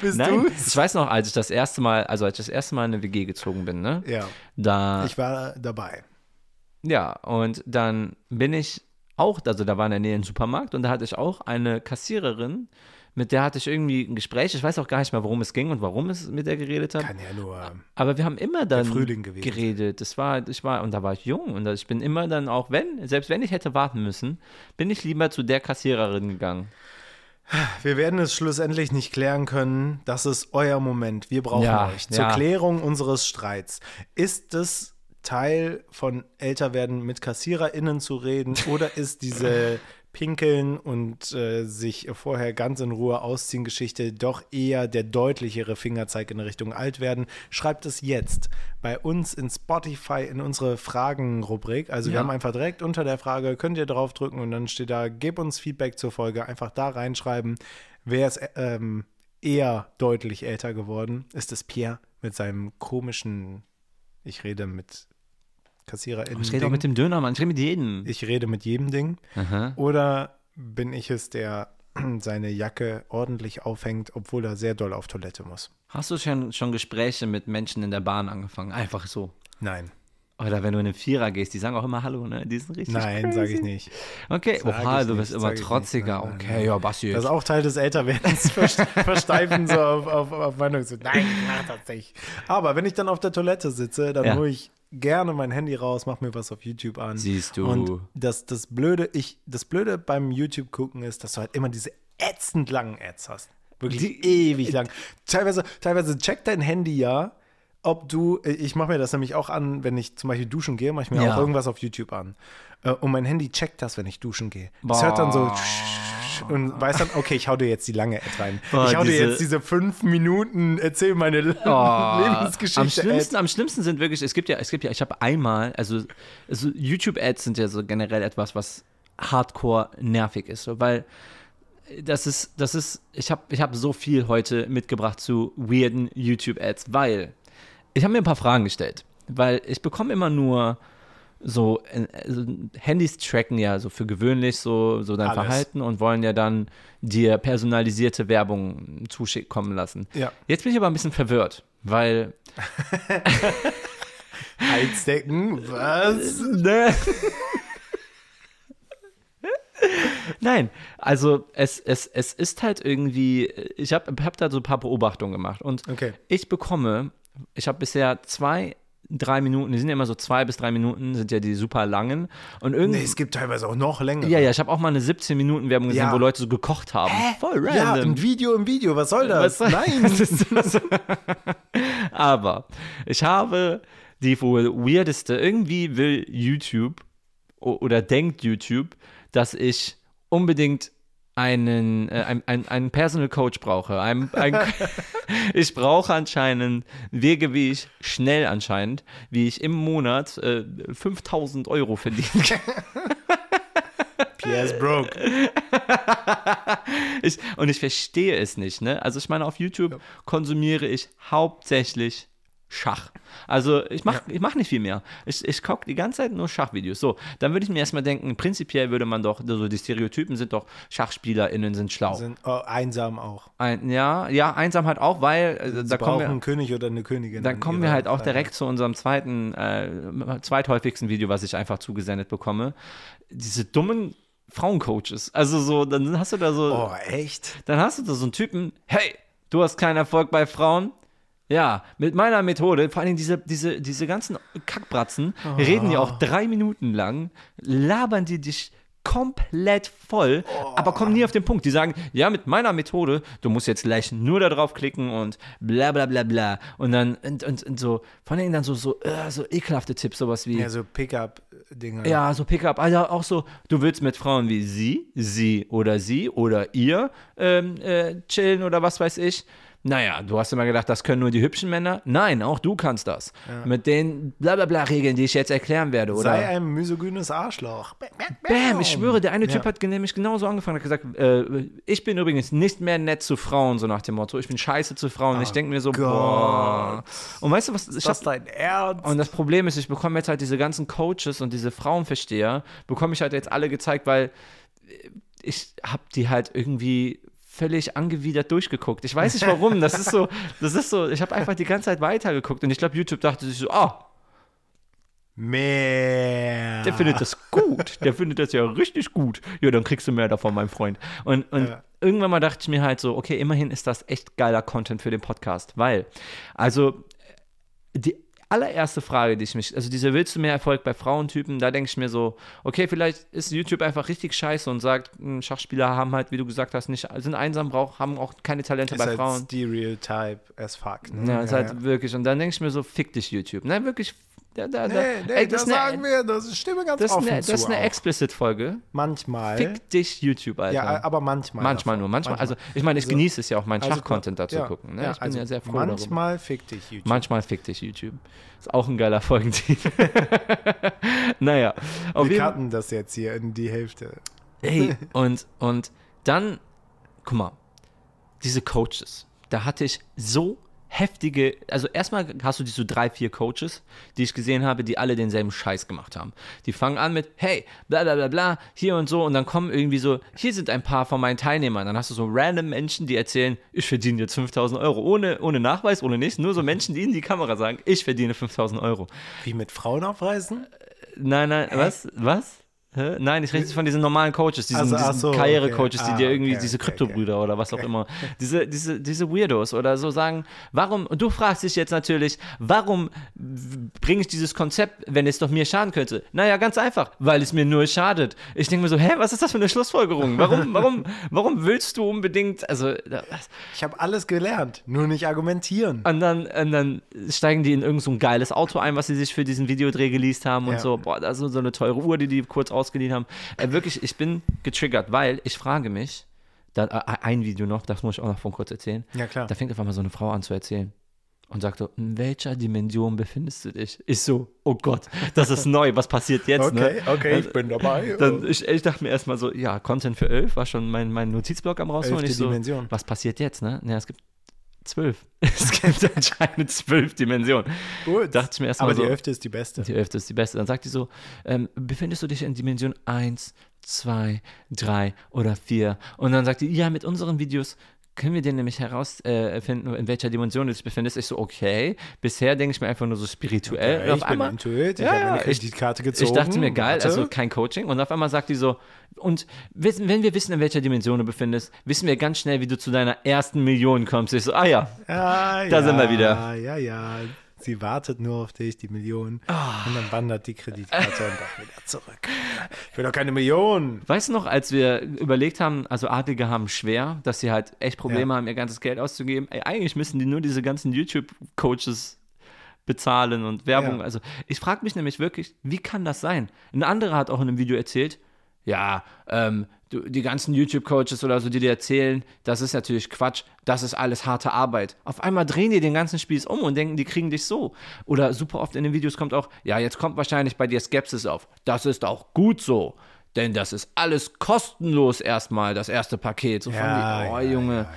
Bist Nein, du's? ich weiß noch, als ich das erste Mal, also als ich das erste Mal in eine WG gezogen bin, ne? Ja, Da, ich war dabei. ja, und dann bin ich auch, also da war in der Nähe ein Supermarkt und da hatte ich auch eine Kassiererin, mit der hatte ich irgendwie ein Gespräch. Ich weiß auch gar nicht mehr, worum es ging und warum es mit der geredet hat. Kann ja nur. Aber wir haben immer dann Frühling gewesen geredet. Das war, ich war, und da war ich jung und ich bin immer dann auch, wenn, selbst wenn ich hätte warten müssen, bin ich lieber zu der Kassiererin gegangen. Wir werden es schlussendlich nicht klären können. Das ist euer Moment. Wir brauchen Ja, euch. Zur ja. Klärung unseres Streits. Ist es Teil von Älterwerden mit KassiererInnen zu reden oder ist diese Pinkeln und äh, sich vorher ganz in Ruhe ausziehen Geschichte doch eher der deutlichere Fingerzeig in Richtung Altwerden? Schreibt es jetzt bei uns in Spotify in unsere Fragen-Rubrik. Also wir Ja. haben einfach direkt unter der Frage, könnt ihr draufdrücken und dann steht da, gib uns Feedback zur Folge. Einfach da reinschreiben. Wer ist ähm, eher deutlich älter geworden? Ist es Pierre mit seinem komischen, ich rede mit KassiererInnen. Ich rede auch mit dem Dönermann, ich rede mit jedem. ich rede mit jedem Ding. Aha. Oder bin ich es, der seine Jacke ordentlich aufhängt, obwohl er sehr doll auf Toilette muss? Hast du schon, schon Gespräche mit Menschen in der Bahn angefangen? Einfach so. Nein. Oder wenn du in den Vierer gehst, die sagen auch immer Hallo, ne? Die sind richtig Nein, sage ich nicht. Okay, Sag oha, du bist nicht, immer nicht. trotziger. Nein, okay, nein. ja, Basti. Das ist auch Teil des Älterwerdens, ver- versteifen so auf, auf, auf Meinung. So, nein, ich mach das nicht. Aber wenn ich dann auf der Toilette sitze, dann Ja. hole ich gerne mein Handy raus, mach mir was auf YouTube an. Siehst du. Und das, das, Blöde, ich, das Blöde beim YouTube gucken ist, dass du halt immer diese ätzend langen Ads hast. Wirklich ewig lang. Teilweise, teilweise checkt dein Handy ja, ob du, ich mache mir das nämlich auch an, wenn ich zum Beispiel duschen gehe, mache ich mir Ja. auch irgendwas auf YouTube an. Äh, Und mein Handy checkt das, wenn ich duschen gehe. Es hört dann so und weiß dann, okay, ich hau dir jetzt die lange Ad rein. Boah, ich hau dir diese- jetzt diese fünf Minuten, erzähl meine Oh, Lebensgeschichte. am schlimmsten, Ad. am schlimmsten sind wirklich, es gibt ja, es gibt ja, ich habe einmal, also, also YouTube-Ads sind ja so generell etwas, was hardcore nervig ist, so, weil das ist, das ist, ich habe ich hab so viel heute mitgebracht zu weirden YouTube-Ads, weil ich habe mir ein paar Fragen gestellt, weil ich bekomme immer nur so, also Handys tracken ja so für gewöhnlich so, so dein Alles. Verhalten und wollen ja dann dir personalisierte Werbung zukommen lassen. Ja. Jetzt bin ich aber ein bisschen verwirrt, weil Heizdecken, was? Ne? Nein, also es, es, es ist halt irgendwie, ich habe hab da so ein paar Beobachtungen gemacht und Okay. ich bekomme, ich habe bisher zwei, drei Minuten, die sind ja immer so zwei bis drei Minuten, sind ja die super langen und irgendwie, Nee, es gibt teilweise auch noch länger. ja, ja, ich habe auch mal eine 17 Minuten Werbung gesehen, Ja. wo Leute so gekocht haben. Voll Ja, random. ein Video im Video, was soll das? Was- Nein. Was ist das? Aber ich habe die wohl weirdeste, irgendwie will YouTube oder denkt YouTube, dass ich unbedingt einen, äh, ein, ein, einen Personal Coach brauche. Ein, ein, ich brauche anscheinend Wege, wie ich schnell anscheinend, wie ich im Monat äh, 5000 Euro verdienen kann. PS broke. Ich, und ich verstehe es nicht, ne? Also ich meine, auf YouTube konsumiere ich hauptsächlich Schach. Also ich mache ich mach nicht viel mehr. Ich, ich gucke die ganze Zeit nur Schachvideos. So, dann würde ich mir erstmal denken, prinzipiell würde man doch, so die Stereotypen sind doch, SchachspielerInnen sind schlau. Sind oh, einsam auch. Ein, ja, ja, einsam halt auch, weil äh, da kommen wir, einen König oder eine Königin. dann kommen wir halt auch Freiheit. direkt zu unserem zweiten, äh, zweithäufigsten Video, was ich einfach zugesendet bekomme. Diese dummen Frauencoaches. Also so, dann hast du da so, Oh, echt? dann hast du da so einen Typen, hey, du hast keinen Erfolg bei Frauen? Ja, mit meiner Methode, vor allem diese, diese, diese ganzen Kackbratzen, reden ja auch drei Minuten lang, labern die dich komplett voll, aber kommen nie auf den Punkt. Die sagen, ja, mit meiner Methode, du musst jetzt gleich nur da drauf klicken und bla bla bla bla. Und dann, und, und, und so, vor allem dann so, so, äh, so ekelhafte Tipps, sowas wie, Ja, so Pickup-Dinger. ja, so Pickup, also auch so, du willst mit Frauen wie sie, sie oder sie oder ihr ähm, äh, chillen oder was weiß ich. Naja, du hast immer gedacht, das können nur die hübschen Männer. Nein, auch du kannst das. Mit den Blablabla-Regeln, die ich jetzt erklären werde. Oder? Sei ein misogynes Arschloch. Bam, ich schwöre, der eine Typ Ja. hat nämlich genauso angefangen, hat gesagt, äh, ich bin übrigens nicht mehr nett zu Frauen, so nach dem Motto, ich bin scheiße zu Frauen. Und ich denke mir so, boah. Und weißt du was, ich Ist das hab, dein Ernst? und das Problem ist, ich bekomme jetzt halt diese ganzen Coaches und diese Frauenversteher, bekomme ich halt jetzt alle gezeigt, weil ich habe die halt irgendwie völlig angewidert durchgeguckt. Ich weiß nicht warum. Das ist so, das ist so, ich habe einfach die ganze Zeit weitergeguckt und ich glaube, YouTube dachte sich so, ah, Mehr. der findet das gut. Der findet das ja richtig gut. Ja, dann kriegst du mehr davon, mein Freund. Und, und Ja. irgendwann mal dachte ich mir halt so, okay, immerhin ist das echt geiler Content für den Podcast, weil, also, die allererste Frage, die ich mich, also diese willst du mehr Erfolg bei Frauentypen, da denke ich mir so, okay, vielleicht ist YouTube einfach richtig scheiße und sagt, hm, Schachspieler haben halt, wie du gesagt hast, nicht, sind einsam, brauch, haben auch keine Talente ist bei halt Frauen. Stereotype as fuck. Ne? Ja, ist halt wirklich, und dann denke ich mir so, fick dich, YouTube. Nein, wirklich, da, da, da, Nee, nee, ey, das, eine- sagen wir, das stimmen ganz das offen eine, das ist eine. Explicit-Folge. Manchmal. Fick dich, YouTube, Alter. ja, aber manchmal. manchmal davon. nur. Manchmal, also ich meine, ich Also- genieße es ja auch, meinen also, Schach-Content da zu ja, gucken. Ne? ja, ich bin also ja sehr froh darüber. Manchmal fick dich YouTube. Manchmal fick dich, YouTube. Ist auch ein geiler Folgentitel. naja, auf wir cutten das jetzt hier in die Hälfte. Ey, und, und dann, guck mal, diese Coaches, da hatte ich so heftige, also erstmal hast du diese drei, vier Coaches, die ich gesehen habe, die alle denselben Scheiß gemacht haben. Die fangen an mit, hey, bla bla bla bla, hier und so und dann kommen irgendwie so, hier sind ein paar von meinen Teilnehmern. Dann hast du so random Menschen, die erzählen, ich verdiene jetzt 5000 Euro, ohne, ohne Nachweis, ohne nichts, nur so Menschen, die in die Kamera sagen, ich verdiene 5000 Euro. Wie mit Frauen auf Reisen? Nein, nein, was? Was? Hä? Nein, ich rede von diesen normalen Coaches, diesen, Also, diesen so, Karriere-Coaches, okay. die dir Ah, irgendwie okay, diese okay, Kryptobrüder oder was auch immer, diese, diese, diese Weirdos oder so sagen, warum, und du fragst dich jetzt natürlich, warum bringe ich dieses Konzept, wenn es doch mir schaden könnte? Naja, ganz einfach, weil es mir nur schadet. Ich denke mir so, hä, was ist das für eine Schlussfolgerung? Warum, warum, warum willst du unbedingt, also, Ich habe alles gelernt, nur nicht argumentieren. und dann, und dann steigen die in irgend so geiles Auto ein, was sie sich für diesen Videodreh geleast haben und Ja. so. Boah, das ist so eine teure Uhr, die die kurz ausgeliehen haben. Äh, wirklich, ich bin getriggert, weil ich frage mich, da, äh, ein Video noch, das muss ich auch noch von kurz erzählen. Ja, klar. Da fängt auf einmal so eine Frau an zu erzählen und sagt so, in welcher Dimension befindest du dich? Ich so, oh Gott, das ist neu, was passiert jetzt? Okay, ne? okay, ich bin dabei. Dann, ich, ich dachte mir erstmal so, ja, Content für 11 war schon mein, mein Notizblock am rausholen. Ich so, Dimension. was passiert jetzt, ne? Ja, es gibt zwölf. Es gibt anscheinend zwölf Dimensionen. Gut. Dachte ich mir erstmal Aber so. die Elfte ist die beste. Die elfte ist die beste. Dann sagt die so, ähm, befindest du dich in Dimension 1, 2, 3 oder 4? Und dann sagt die, ja, mit unseren Videos können wir dir nämlich herausfinden, äh, in welcher Dimension du dich befindest. Ich so, okay. Bisher denke ich mir einfach nur so spirituell. Okay, Und auf ich bin einmal, intuit, ich Ja, habe ich- Kreditkarte gezogen. ich dachte mir, geil, Warte. also kein Coaching. Und auf einmal sagt die so, und wissen, wenn wir wissen, in welcher Dimension du befindest, wissen wir ganz schnell, wie du zu deiner ersten Million kommst. Ich so, ah ja, Ja, Da ja, sind wir wieder. Ja, ja. Sie wartet nur auf dich, die Million. Ah. Und dann wandert die Kreditkarte und doch wieder zurück. Ich will doch keine Million. Weißt du noch, als wir überlegt haben, also Adlige haben schwer, dass sie halt echt Probleme Ja. haben, ihr ganzes Geld auszugeben. Ey, eigentlich müssen die nur diese ganzen YouTube-Coaches bezahlen und Werbung. Ja. Also ich frage mich nämlich wirklich, wie kann das sein? Ein anderer hat auch in einem Video erzählt, ja, ähm, die ganzen YouTube-Coaches oder so, die dir erzählen, das ist natürlich Quatsch, das ist alles harte Arbeit. Auf einmal drehen die den ganzen Spieß um und denken, die kriegen dich so. Oder super oft in den Videos kommt auch, ja, jetzt kommt wahrscheinlich bei dir Skepsis auf. Das ist auch gut so. Denn das ist alles kostenlos erstmal, das erste Paket. So von Ja, wie, oh ja, Junge.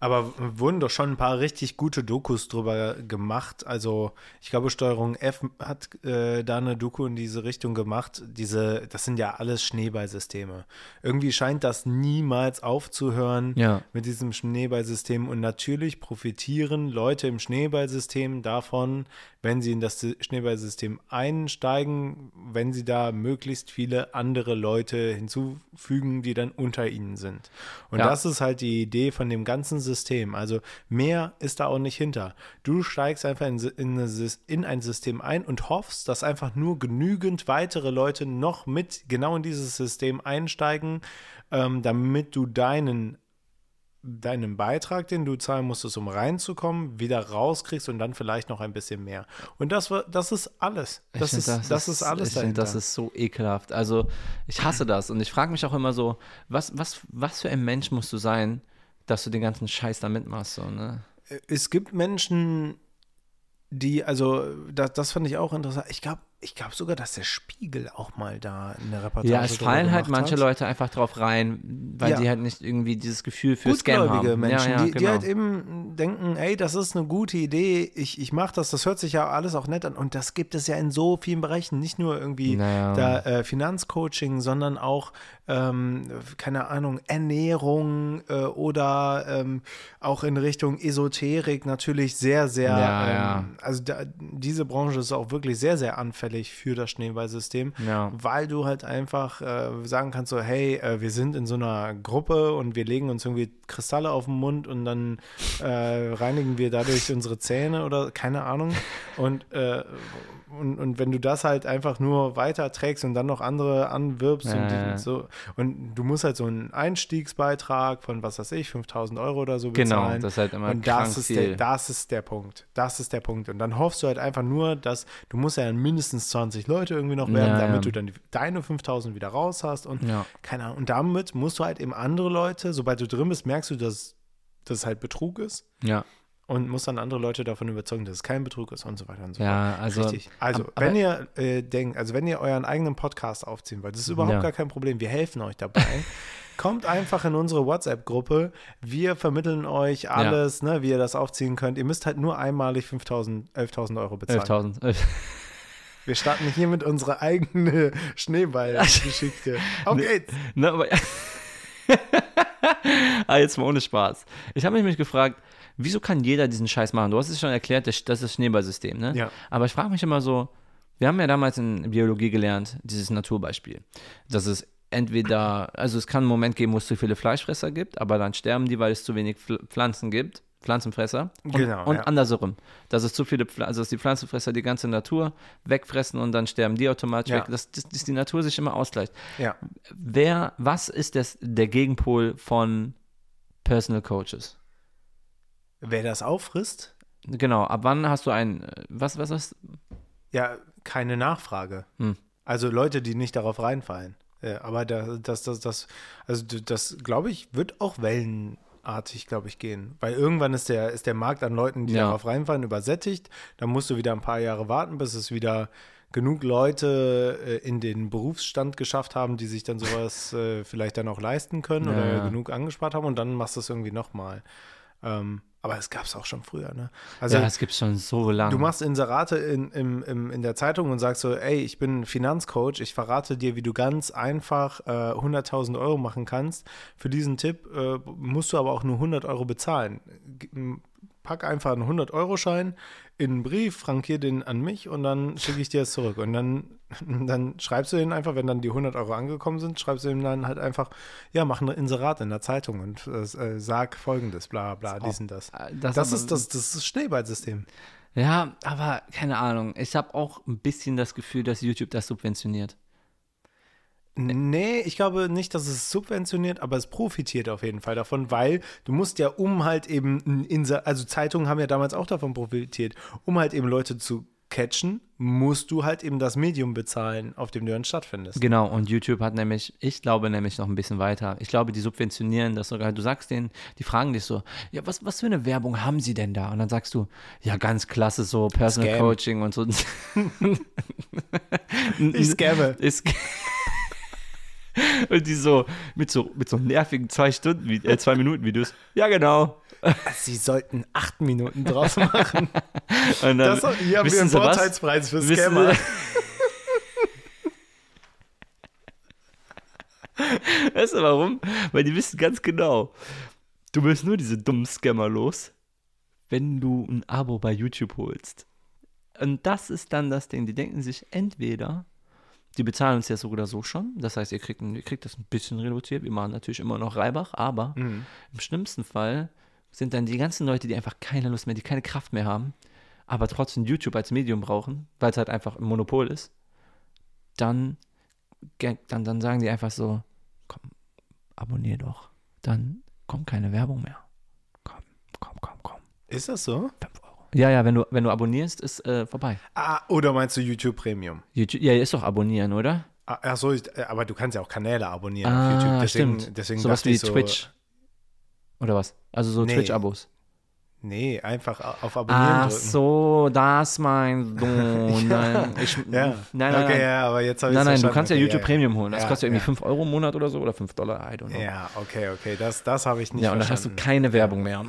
Aber wurden doch schon ein paar richtig gute Dokus drüber gemacht. Also ich glaube, Steuerung F hat äh, da eine Doku in diese Richtung gemacht. Diese, das sind ja alles Schneeballsysteme. Irgendwie scheint das niemals aufzuhören Ja. mit diesem Schneeballsystem. Und natürlich profitieren Leute im Schneeballsystem davon, wenn sie in das Schneeballsystem einsteigen, wenn sie da möglichst viele andere Leute hinzufügen, die dann unter ihnen sind. Und Ja. das ist halt die Idee von dem ganzen System. Also mehr ist da auch nicht hinter. Du steigst einfach in, in, in ein System ein und hoffst, dass einfach nur genügend weitere Leute noch mit genau in dieses System einsteigen, ähm, damit du deinen deinen Beitrag, den du zahlen musstest, um reinzukommen, wieder rauskriegst und dann vielleicht noch ein bisschen mehr. Und das war, das ist alles. Das, find, ist, das, ist alles Ich finde, das ist so ekelhaft. Also, ich hasse das. Und ich frage mich auch immer so, was, was, was für ein Mensch musst du sein, dass du den ganzen Scheiß da mitmachst? So, ne? es gibt Menschen, die, also das, das fand ich auch interessant. Ich glaube ich glaub sogar, dass der Spiegel auch mal da eine Reportage Ja, es fallen halt manche hat. Leute einfach drauf rein, weil Ja. die halt nicht irgendwie dieses Gefühl für Scam haben. Menschen, ja, ja, die, genau. die halt eben denken, ey, das ist eine gute Idee, ich, ich mache das, das hört sich ja alles auch nett an. Und das gibt es ja in so vielen Bereichen, nicht nur irgendwie Naja. da äh, Finanzcoaching, sondern auch, ähm, keine Ahnung, Ernährung äh, oder ähm, auch in Richtung Esoterik natürlich sehr, sehr, ähm, also da, diese Branche ist auch wirklich sehr, sehr anfällig für das Schneeballsystem, Ja. weil du halt einfach äh, sagen kannst so, hey, äh, wir sind in so einer Gruppe und wir legen uns irgendwie Kristalle auf den Mund und dann äh, reinigen wir dadurch unsere Zähne oder keine Ahnung. Und, äh, und, und wenn du das halt einfach nur weiterträgst und dann noch andere anwirbst und, die, so, und du musst halt so einen Einstiegsbeitrag von, was weiß ich, 5000 Euro oder so Genau, bezahlen. das ist halt immer und das ist, viel. der, das ist der Punkt. Das ist der Punkt. Und dann hoffst du halt einfach nur, dass du musst ja dann mindestens 20 Leute irgendwie noch werden, Ja, damit ja. du dann die, deine 5000 wieder raus hast und Ja. keine Ahnung. Und damit musst du halt eben andere Leute, sobald du drin bist, merkst du, dass das halt Betrug ist ja. und musst dann andere Leute davon überzeugen, dass es kein Betrug ist und so weiter und so Ja, fort. also- Richtig. Also, aber- wenn ihr äh, denkt, also wenn ihr euren eigenen Podcast aufziehen wollt, das ist überhaupt Ja. gar kein Problem. Wir helfen euch dabei. kommt einfach in unsere WhatsApp-Gruppe. Wir vermitteln euch alles, ne, wie ihr das aufziehen könnt. Ihr müsst halt nur einmalig 5.000, 11.000 Euro bezahlen. 11.000. Wir starten hier mit unserer eigenen Schneeball-Geschichte. Auf geht's. Ne, aber ah, jetzt mal ohne Spaß. Ich habe mich gefragt, wieso kann jeder diesen Scheiß machen? Du hast es schon erklärt, das, das ist das Schneeballsystem, ne? Ja. Aber ich frage mich immer so, wir haben ja damals in Biologie gelernt, dieses Naturbeispiel, dass es entweder, also es kann einen Moment geben, wo es zu viele Fleischfresser gibt, aber dann sterben die, weil es zu wenig Pfl- Pflanzen gibt. Pflanzenfresser und, Genau, und ja. andersherum, dass es zu viele, also dass die Pflanzenfresser die ganze Natur wegfressen und dann sterben die automatisch Ja. weg, dass, dass, die Natur sich immer ausgleicht. Ja. Wer, was ist das, der Gegenpol von Personal Coaches? Wer das auffrisst, Genau, ab wann hast du ein, äh, was, was ist? ja, keine Nachfrage. Hm. Also Leute, die nicht darauf reinfallen. Ja, aber da, das, das, das, also das, glaube ich, wird auch wellenartig, glaube ich, gehen. Weil irgendwann ist der, ist der Markt an Leuten, die Ja. darauf reinfallen, übersättigt. Dann musst du wieder ein paar Jahre warten, bis es wieder genug Leute äh, in den Berufsstand geschafft haben, die sich dann sowas äh, vielleicht dann auch leisten können Ja, oder ja. genug angespart haben und dann machst du es irgendwie nochmal. Ähm, aber es gab es auch schon früher, ne? Also ja, es gibt schon so lange. Du machst Inserate in, im, im, in der Zeitung und sagst so, ey, ich bin Finanzcoach, ich verrate dir, wie du ganz einfach äh, 100.000 Euro machen kannst. Für diesen Tipp äh, musst du aber auch nur 100 Euro bezahlen. Pack einfach einen 100-Euro-Schein in einen Brief, frankier den an mich und dann schicke ich dir es zurück. Und dann, dann schreibst du den einfach, wenn dann die 100 Euro angekommen sind, schreibst du ihm dann halt einfach, ja, mach ein Inserat in der Zeitung und äh, sag folgendes, bla bla, dies und das. Äh, Das, aber- ist das, das ist das Schneeballsystem. Ja, aber keine Ahnung. Ich habe auch ein bisschen das Gefühl, dass YouTube das subventioniert. Nee, ich glaube nicht, dass es subventioniert, aber es profitiert auf jeden Fall davon, weil du musst ja, um halt eben, Inser also Zeitungen haben ja damals auch davon profitiert, um halt eben Leute zu catchen, musst du halt eben das Medium bezahlen, auf dem du dann stattfindest. Genau, und YouTube hat nämlich, ich glaube nämlich noch ein bisschen weiter. Ich glaube, die subventionieren das sogar. Du sagst denen, die fragen dich so, ja, was, was für eine Werbung haben sie denn da? Und dann sagst du, ja, ganz klasse, so Personal Scam. Coaching und so. Ich scamme. Ist und die so mit so mit so nervigen zwei Stunden, äh, zwei Minuten Videos. Ja, genau. Sie sollten acht Minuten draus machen. Und dann, Das, hier haben wir einen? Vorteilspreis für Scammer. Sie- Weißt du warum? Weil die wissen ganz genau, du wirst nur diese dummen Scammer los, wenn du ein Abo bei YouTube holst. Und das ist dann das Ding. Die denken sich entweder, die bezahlen uns ja so oder so schon. Das heißt, ihr kriegt, ihr kriegt das ein bisschen reduziert. Wir machen natürlich immer noch Reibach, aber Mhm. im schlimmsten Fall sind dann die ganzen Leute, die einfach keine Lust mehr, die keine Kraft mehr haben, aber trotzdem YouTube als Medium brauchen, weil es halt einfach ein Monopol ist, dann, dann, dann sagen die einfach so, komm, abonnier doch. Dann kommt keine Werbung mehr. Komm, komm, komm, komm. Ist das so? 5 Euro. Ja, ja, wenn du, wenn du abonnierst, ist äh, vorbei. Ah, oder meinst du YouTube Premium? YouTube, ja, ist doch abonnieren, oder? Ah, Ach so, ich- aber du kannst ja auch Kanäle abonnieren Ah, auf YouTube. Deswegen, stimmt. deswegen Sowas wie so, Twitch. Oder was? Also so Nee. Twitch-Abos. Nee, einfach auf Abonnieren Ach drücken. so, das meinst du. Nein, ich, Ja, nein, nein, okay, nein. ja, aber jetzt habe ich Nein, nein, du kannst ja Okay, YouTube Premium holen. Das Ja, kostet irgendwie ja. 5 Euro im Monat oder so oder 5 Dollar, I don't know. Ja, okay, okay, das, das habe ich nicht Ja, und dann hast du keine Werbung mehr.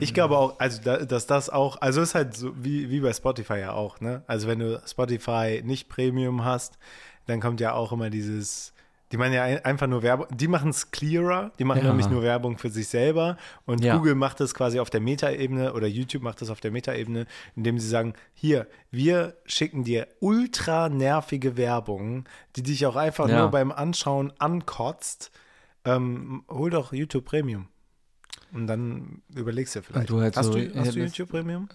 Ich glaube auch, also da, dass das auch, also ist halt so wie, wie bei Spotify ja auch, ne? Also wenn du Spotify nicht Premium hast, dann kommt ja auch immer dieses, die machen ja ein, einfach nur Werbung, die machen es clearer, die machen Ja. nämlich nur Werbung für sich selber und Ja. Google macht es quasi auf der Metaebene oder YouTube macht es auf der Metaebene, indem sie sagen, hier, wir schicken dir ultra nervige Werbung, die dich auch einfach Ja. nur beim Anschauen ankotzt, ähm, hol doch YouTube Premium. Und dann überlegst du vielleicht. du halt hast so- du, ja, hast du YouTube Premium?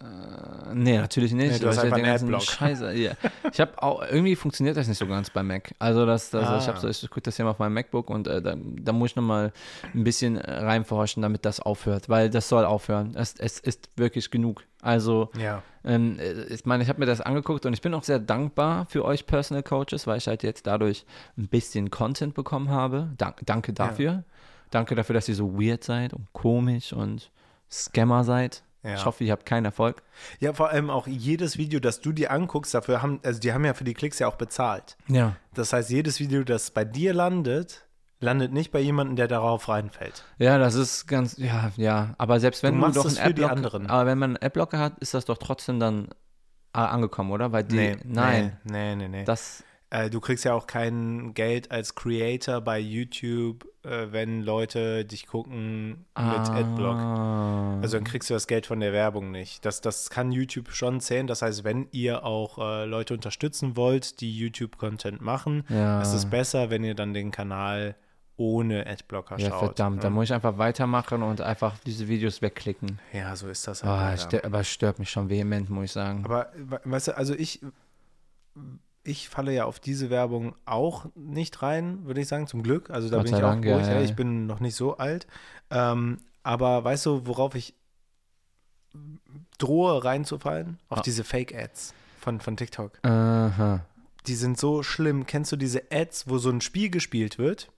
Nee, natürlich nicht. Nee, du hast ich einfach den einen ganzen Adblock. Scheiße, ja. Ich habe auch, irgendwie funktioniert das nicht so ganz bei Mac. Also das, das ich Ah. habe so, ich gucke das hier mal auf meinem MacBook und äh, da, da muss ich nochmal ein bisschen äh, reinforschen, damit das aufhört, weil das soll aufhören. Es, es ist wirklich genug. Also Ja. Ähm, äh, ich meine, ich habe mir das angeguckt und ich bin auch sehr dankbar für euch Personal Coaches, weil ich halt jetzt dadurch ein bisschen Content bekommen habe. Dank, danke dafür. Danke dafür, dass ihr so weird seid und komisch und Scammer seid. Ja. Ich hoffe, ihr habt keinen Erfolg. Ja, vor allem auch jedes Video, das du dir anguckst, dafür haben, also die haben ja für die Klicks ja auch bezahlt. Ja. Das heißt, jedes Video, das bei dir landet, landet nicht bei jemandem, der darauf reinfällt. Ja, das ist ganz, ja, ja. Aber selbst wenn Du du, doch einen für die Adblocker, anderen. aber wenn man einen Adblocker hat, ist das doch trotzdem dann äh, angekommen, oder? Weil die, Nee, nein, Nee, nee, nee. das, Äh, du kriegst ja auch kein Geld als Creator bei YouTube, äh, wenn Leute dich gucken mit Adblock. Ah. Also dann kriegst du das Geld von der Werbung nicht. Das, das kann YouTube schon zählen. Das heißt, wenn ihr auch äh, Leute unterstützen wollt, die YouTube-Content machen, Ja. ist es besser, wenn ihr dann den Kanal ohne Adblocker ja, schaut. verdammt, ja. dann muss ich einfach weitermachen und einfach diese Videos wegklicken. ja, so ist das Ah, halt. leider. stö- aber es stört mich schon vehement, muss ich sagen. Aber we- weißt du, also ich, ich falle ja auf diese Werbung auch nicht rein, würde ich sagen, zum Glück. Also da Gott bin ich auch Dank, ruhig. ja, Ja. Ich bin noch nicht so alt. Ähm, aber weißt du, worauf ich drohe reinzufallen? Auf Ah. diese Fake-Ads von, von TikTok. Aha. Die sind so schlimm. Kennst du diese Ads, wo so ein Spiel gespielt wird?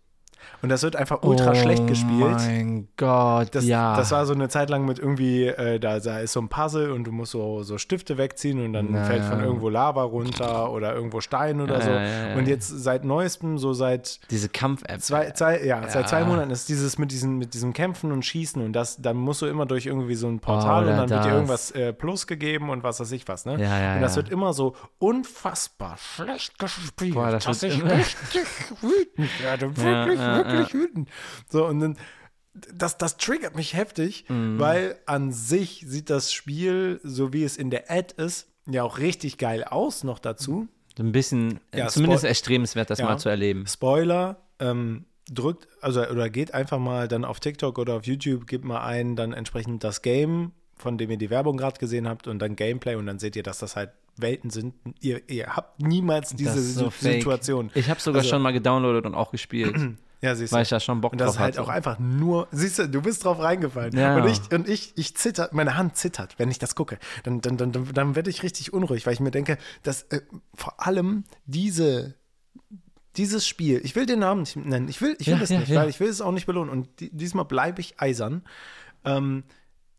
Und das wird einfach ultra schlecht gespielt. Oh mein Gott, Das, ja. das war so eine Zeit lang mit irgendwie, äh, da, da ist so ein Puzzle und du musst so, so Stifte wegziehen und dann Na. fällt von irgendwo Lava runter oder irgendwo Stein oder Ja, so. ja, ja, ja. Und jetzt seit neuestem, so seit Diese Kampf-App. zwei, zwei, ja, seit zwei Ja. Monaten ist dieses mit diesem, mit diesem Kämpfen und Schießen und das, dann musst du immer durch irgendwie so ein Portal Oh, und dann wird dir das. irgendwas äh, Plus gegeben und was weiß ich was, ne? Ja, ja, und das ja. wird immer so unfassbar schlecht gespielt, Boah, das dass ich richtig wütend werde. Wirklich, ja, wirklich wütend. So, und dann das, das triggert mich heftig, Mhm. weil an sich sieht das Spiel, so wie es in der Ad ist, ja auch richtig geil aus noch dazu. So ein bisschen, äh, Ja, zumindest Spoil- erstrebenswert, das Ja. mal zu erleben. Spoiler, ähm, drückt, also oder geht einfach mal dann auf TikTok oder auf YouTube, gebt mal ein, dann entsprechend das Game, von dem ihr die Werbung gerade gesehen habt und dann Gameplay und dann seht ihr, dass das halt Welten sind. Ihr, ihr habt niemals diese so Situ- fake. Situation. Ich habe sogar Also- schon mal gedownloadet und auch gespielt, Ja, siehst du. weil ich da schon Bock Und das drauf ist halt hatte. auch einfach nur, siehst du, du bist drauf reingefallen. Ja. Und ich, und ich, ich zitter, meine Hand zittert, wenn ich das gucke. Dann, dann, dann, dann, werde ich richtig unruhig, weil ich mir denke, dass äh, vor allem diese, dieses Spiel, ich will den Namen nicht nennen, ich will, ich will Ja, es ja, nicht, ja. weil ich will es auch nicht belohnen. Und di diesmal bleibe ich eisern. Ähm,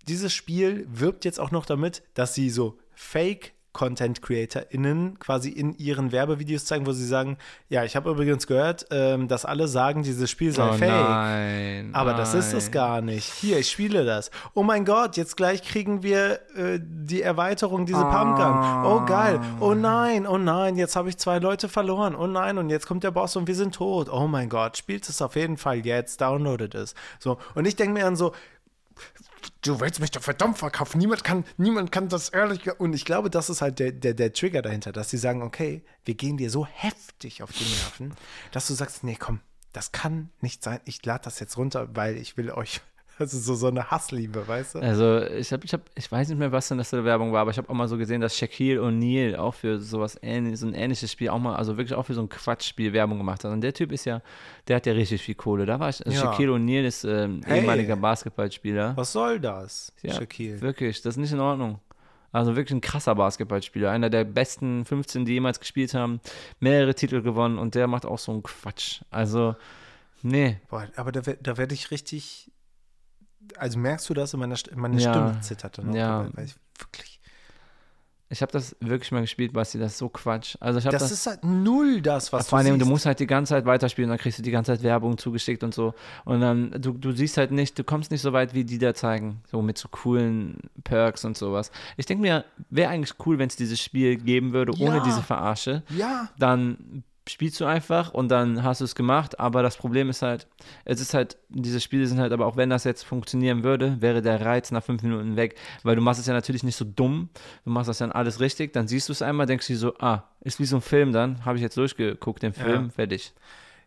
dieses Spiel wirbt jetzt auch noch damit, dass sie so Fake Content CreatorInnen quasi in ihren Werbevideos zeigen, wo sie sagen, ja, ich habe übrigens gehört, ähm, dass alle sagen, dieses Spiel sei oh fake. nein. Aber das ist es nein. gar nicht. Hier, ich spiele das. Oh mein Gott, jetzt gleich kriegen wir äh, die Erweiterung, diese Pumpgun. Oh geil. Oh nein, oh nein, jetzt habe ich zwei Leute verloren. Oh nein, und jetzt kommt der Boss und wir sind tot. Oh mein Gott, spielt es auf jeden Fall jetzt, downloadet es. So, und ich denke mir dann so, du willst mich doch verdammt verkaufen. Niemand kann, niemand kann das ehrlich. Und ich glaube, das ist halt der, der, der Trigger dahinter, dass sie sagen, okay, wir gehen dir so heftig auf die Nerven, dass du sagst, nee, komm, das kann nicht sein. Ich lade das jetzt runter, weil ich will euch. Das ist so, so eine Hassliebe, weißt du? Also ich habe, ich habe, ich weiß nicht mehr, was denn das für eine Werbung war, aber ich habe auch mal so gesehen, dass Shaquille O'Neal auch für sowas ähnliches, so ein ähnliches Spiel auch mal, also wirklich auch für so ein Quatschspiel Werbung gemacht hat. Und der Typ ist ja, der hat ja richtig viel Kohle. Da war ich, also Ja. Shaquille O'Neal ist ähm, Hey. ehemaliger Basketballspieler. Was soll das, Ja, Shaquille? Wirklich, das ist nicht in Ordnung. Also wirklich ein krasser Basketballspieler, einer der besten 15, die jemals gespielt haben, mehrere Titel gewonnen und der macht auch so einen Quatsch. Also, nee, Boah, aber da, da werde ich richtig. Also merkst du das in meiner St meine Ja. Stimme zittert dann auch Ja. dabei, weil ich wirklich. ich habe das wirklich mal gespielt, Basti, das ist so Quatsch. Also ich habe Das, das, ist halt null das, was vor allem, du du siehst. musst halt die ganze Zeit weiterspielen, dann kriegst du die ganze Zeit Werbung zugeschickt und so. Und dann, du, du siehst halt nicht, du kommst nicht so weit, wie die da zeigen. So mit so coolen Perks und sowas. Ich denke mir, wäre eigentlich cool, wenn es dieses Spiel geben würde, ohne Ja. diese Verarsche. Ja, dann spielst du einfach und dann hast du es gemacht. Aber das Problem ist halt, es ist halt, diese Spiele sind halt, aber auch wenn das jetzt funktionieren würde, wäre der Reiz nach fünf Minuten weg. Weil du machst es ja natürlich nicht so dumm. Du machst das dann alles richtig. Dann siehst du es einmal, denkst du so, ah, ist wie so ein Film dann. Habe ich jetzt durchgeguckt, den Film, Ja. fertig.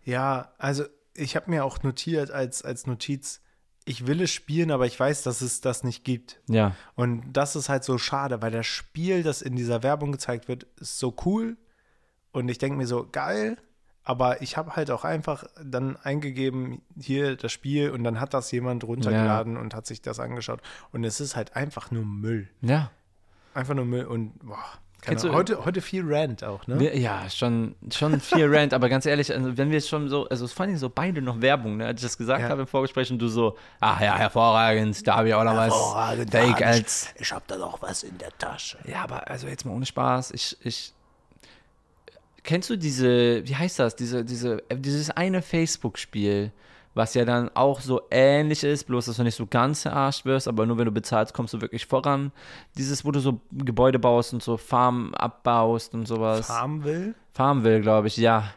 Ja, also ich habe mir auch notiert als, als Notiz, ich will es spielen, aber ich weiß, dass es das nicht gibt. Ja. Und das ist halt so schade, weil das Spiel, das in dieser Werbung gezeigt wird, ist so cool. Und ich denke mir so, geil. Aber ich habe halt auch einfach dann eingegeben, hier das Spiel, und dann hat das jemand runtergeladen und hat sich das angeschaut. Und es ist halt einfach nur Müll. Ja. Einfach nur Müll. Und boah, Kennst du- heute, heute viel Rant auch, ne? Ja, schon, schon viel Rant, aber ganz ehrlich, also wenn wir schon so, also es fanden so beide noch Werbung, ne, als ich das gesagt Ja. habe im Vorgespräch und du so, ach ja, hervorragend, da habe ich auch noch was Fake als Ich habe da noch was in der Tasche. Ja, aber also jetzt mal ohne Spaß, ich, ich, kennst du diese, wie heißt das, diese, diese, äh, dieses eine Facebook-Spiel, was ja dann auch so ähnlich ist, bloß dass du nicht so ganz verarscht wirst, aber nur wenn du bezahlst, kommst du wirklich voran. Dieses, wo du so Gebäude baust und so Farmen abbaust und sowas. Farmville? Farmville, glaube ich, ja.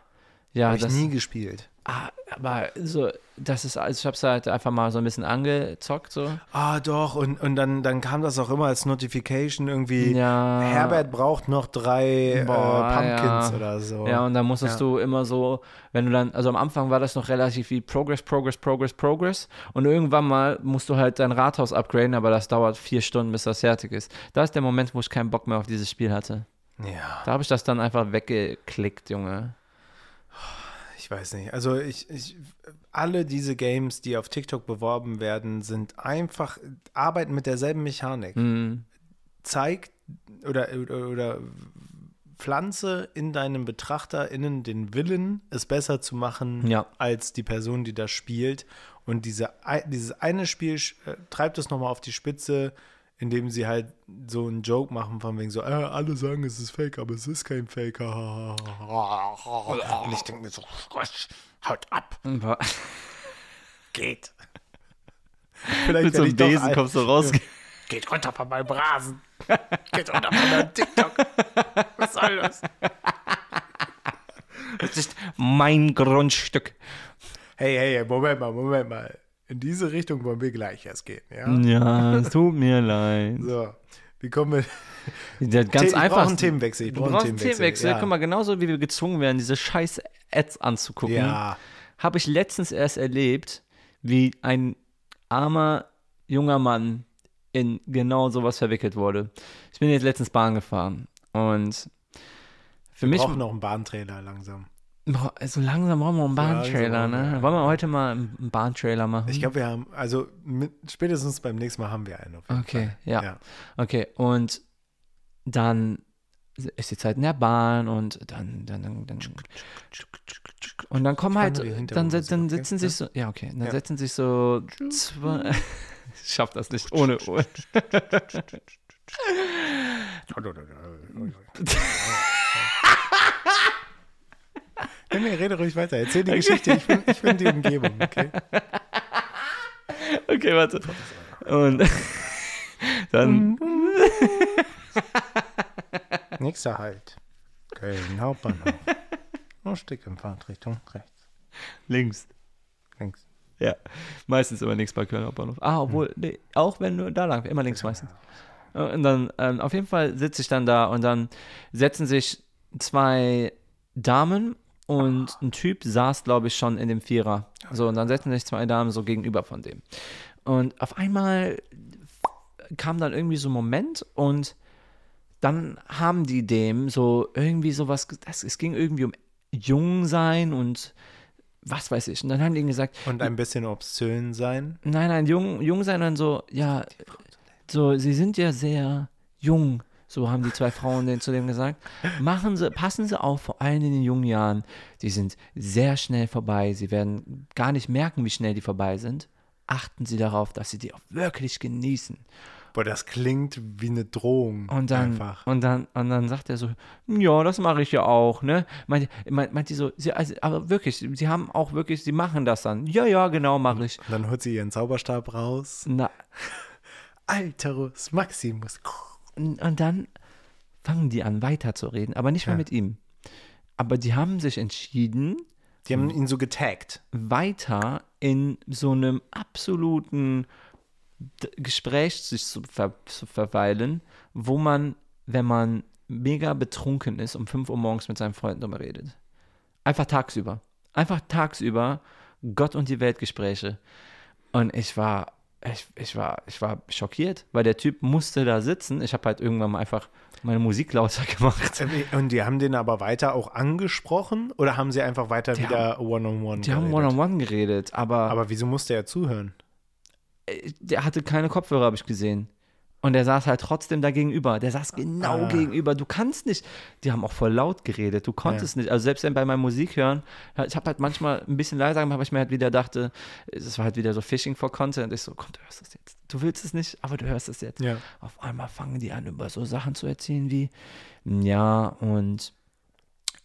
Ja, Habe ich das, nie gespielt. Ah, aber so, das ist, also ich habe es halt einfach mal so ein bisschen angezockt, so. Ah, doch. Und, und dann, dann kam das auch immer als Notification irgendwie. Ja. Herbert braucht noch drei Boah, äh, Pumpkins ja. oder so. Ja, und dann musstest Ja. du immer so, wenn du dann, also am Anfang war das noch relativ wie Progress, Progress, Progress, Progress. Und irgendwann mal musst du halt dein Rathaus upgraden, aber das dauert vier Stunden, bis das fertig ist. Da ist der Moment, wo ich keinen Bock mehr auf dieses Spiel hatte. ja. Da habe ich das dann einfach weggeklickt, Junge. Ich weiß nicht. Also ich, ich, alle diese Games, die auf TikTok beworben werden, sind einfach, arbeiten mit derselben Mechanik. Mhm. Zeig oder, oder, oder pflanze in deinem BetrachterInnen den Willen, es besser zu machen, Ja. als die Person, die das spielt. Und diese, dieses eine Spiel äh, treibt es nochmal auf die Spitze, indem sie halt so einen Joke machen, von wegen so, äh, alle sagen, es ist fake, aber es ist kein Fake. Und ich denke mir so, haut ab, geht. Vielleicht Mit so einem Besen ein- kommst du raus. Geht runter von meinem Rasen. Geht runter von meinem TikTok. Was soll das? Das ist mein Grundstück. Hey, hey, hey, Moment mal, Moment mal. In diese Richtung wollen wir gleich erst gehen, ja? Ja, es tut mir leid. So, wie kommen wir? Ja, ganz ich einfach. brauche einen Themenwechsel. Ich brauche einen Themenwechsel. Themenwechsel. ja. Guck mal, genauso wie wir gezwungen werden, diese scheiß Ads anzugucken, Ja. habe ich letztens erst erlebt, wie ein armer junger Mann in genau sowas verwickelt wurde. Ich bin jetzt letztens Bahn gefahren und für Wir mich, brauchen noch einen Bahntrailer langsam. Boah, so langsam brauchen wir einen Bahntrailer, ne? ja. Wollen wir heute mal einen Bahntrailer machen? Ich glaube, wir haben, also mit, spätestens beim nächsten Mal haben wir einen auf jeden Okay, Fall. ja. Okay, und dann ist die Zeit in der Bahn und dann, dann, dann, dann und dann kommen halt, dann, dann okay? sitzen sich so, ja okay, dann Ja. setzen sich so zwei, ich schaff das nicht ohne, ohne. Nee, rede ruhig weiter. Erzähl die Geschichte. Ich bin, ich bin die Umgebung, okay? Okay, warte. Und dann, Nächster Halt. Köln Hauptbahnhof. Noch Stück in Fahrtrichtung rechts. links. Links. Ja, meistens immer links bei Köln Hauptbahnhof. Ah, obwohl, Hm. nee, auch wenn du da lang, immer links meistens. Und dann, ähm, auf jeden Fall sitze ich dann da und dann setzen sich zwei Damen und ein Typ saß, glaube ich, schon in dem Vierer. So, und dann setzen sich zwei Damen so gegenüber von dem. Und auf einmal kam dann irgendwie so ein Moment und dann haben die dem so irgendwie sowas, das, es ging irgendwie um Jungsein und was weiß ich. Und dann haben die ihm gesagt, Und ein bisschen obszön sein. Nein, nein, jung, jung sein und so, ja, so, sie sind ja sehr jung, so haben die zwei Frauen den, zu dem gesagt. Machen Sie, passen Sie auf, vor allem in den jungen Jahren, die sind sehr schnell vorbei, Sie werden gar nicht merken, wie schnell die vorbei sind. Achten Sie darauf, dass Sie die auch wirklich genießen. Boah, das klingt wie eine Drohung. Und dann, Einfach. und dann, und dann sagt er so, ja, das mache ich ja auch, ne? Meint, meint, meint die so, sie, also, aber wirklich, sie haben auch wirklich, sie machen das dann. Ja, ja, genau, mache ich. Und dann holt sie ihren Zauberstab raus. Na, Alterus Maximus. Und dann fangen die an, weiterzureden, aber nicht mehr Ja. mit ihm. Aber die haben sich entschieden, Die haben ihn so getaggt. weiter in so einem absoluten Gespräch sich zu, ver zu verweilen, wo man, wenn man mega betrunken ist, um 5 Uhr morgens mit seinen Freunden drüber redet. Einfach tagsüber. Einfach tagsüber Gott und die Welt Gespräche. Und ich war, ich, ich war, ich war schockiert, weil der Typ musste da sitzen. Ich habe halt irgendwann mal einfach meine Musik lauter gemacht. Und die haben den aber weiter auch angesprochen oder haben sie einfach weiter Die wieder One-on-One Die haben? One-on-One geredet, aber, Aber wieso musste er zuhören? äh, der hatte keine Kopfhörer, habe ich gesehen. Und der saß halt trotzdem da gegenüber. Der saß genau Ah. gegenüber. Du kannst nicht. Die haben auch voll laut geredet. Du konntest nicht. Also selbst wenn bei meiner Musik hören, ich habe halt manchmal ein bisschen leiser gemacht, weil ich mir halt wieder dachte, es war halt wieder so Fishing for Content. Ich so, komm, du hörst das jetzt. Du willst es nicht, aber du hörst es jetzt. Ja. Auf einmal fangen die an, über so Sachen zu erzählen wie, ja, und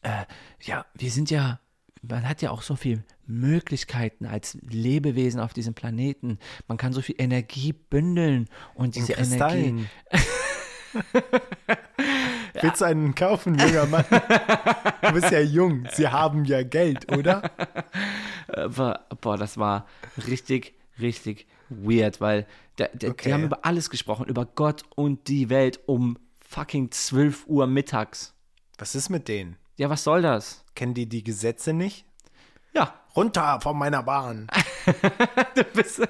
äh, ja, wir sind ja, man hat ja auch so viele Möglichkeiten als Lebewesen auf diesem Planeten. Man kann so viel Energie bündeln und diese Energie. Kristallen. Willst du einen kaufen, junger Mann? Du bist ja jung. Sie haben ja Geld, oder? Aber, boah, das war richtig, richtig weird, weil der, der, Okay. die haben über alles gesprochen, über Gott und die Welt um fucking 12 Uhr mittags. Was ist mit denen? Ja, was soll das? Kennen die die Gesetze nicht? Ja, Runter von meiner Bahn. du bist.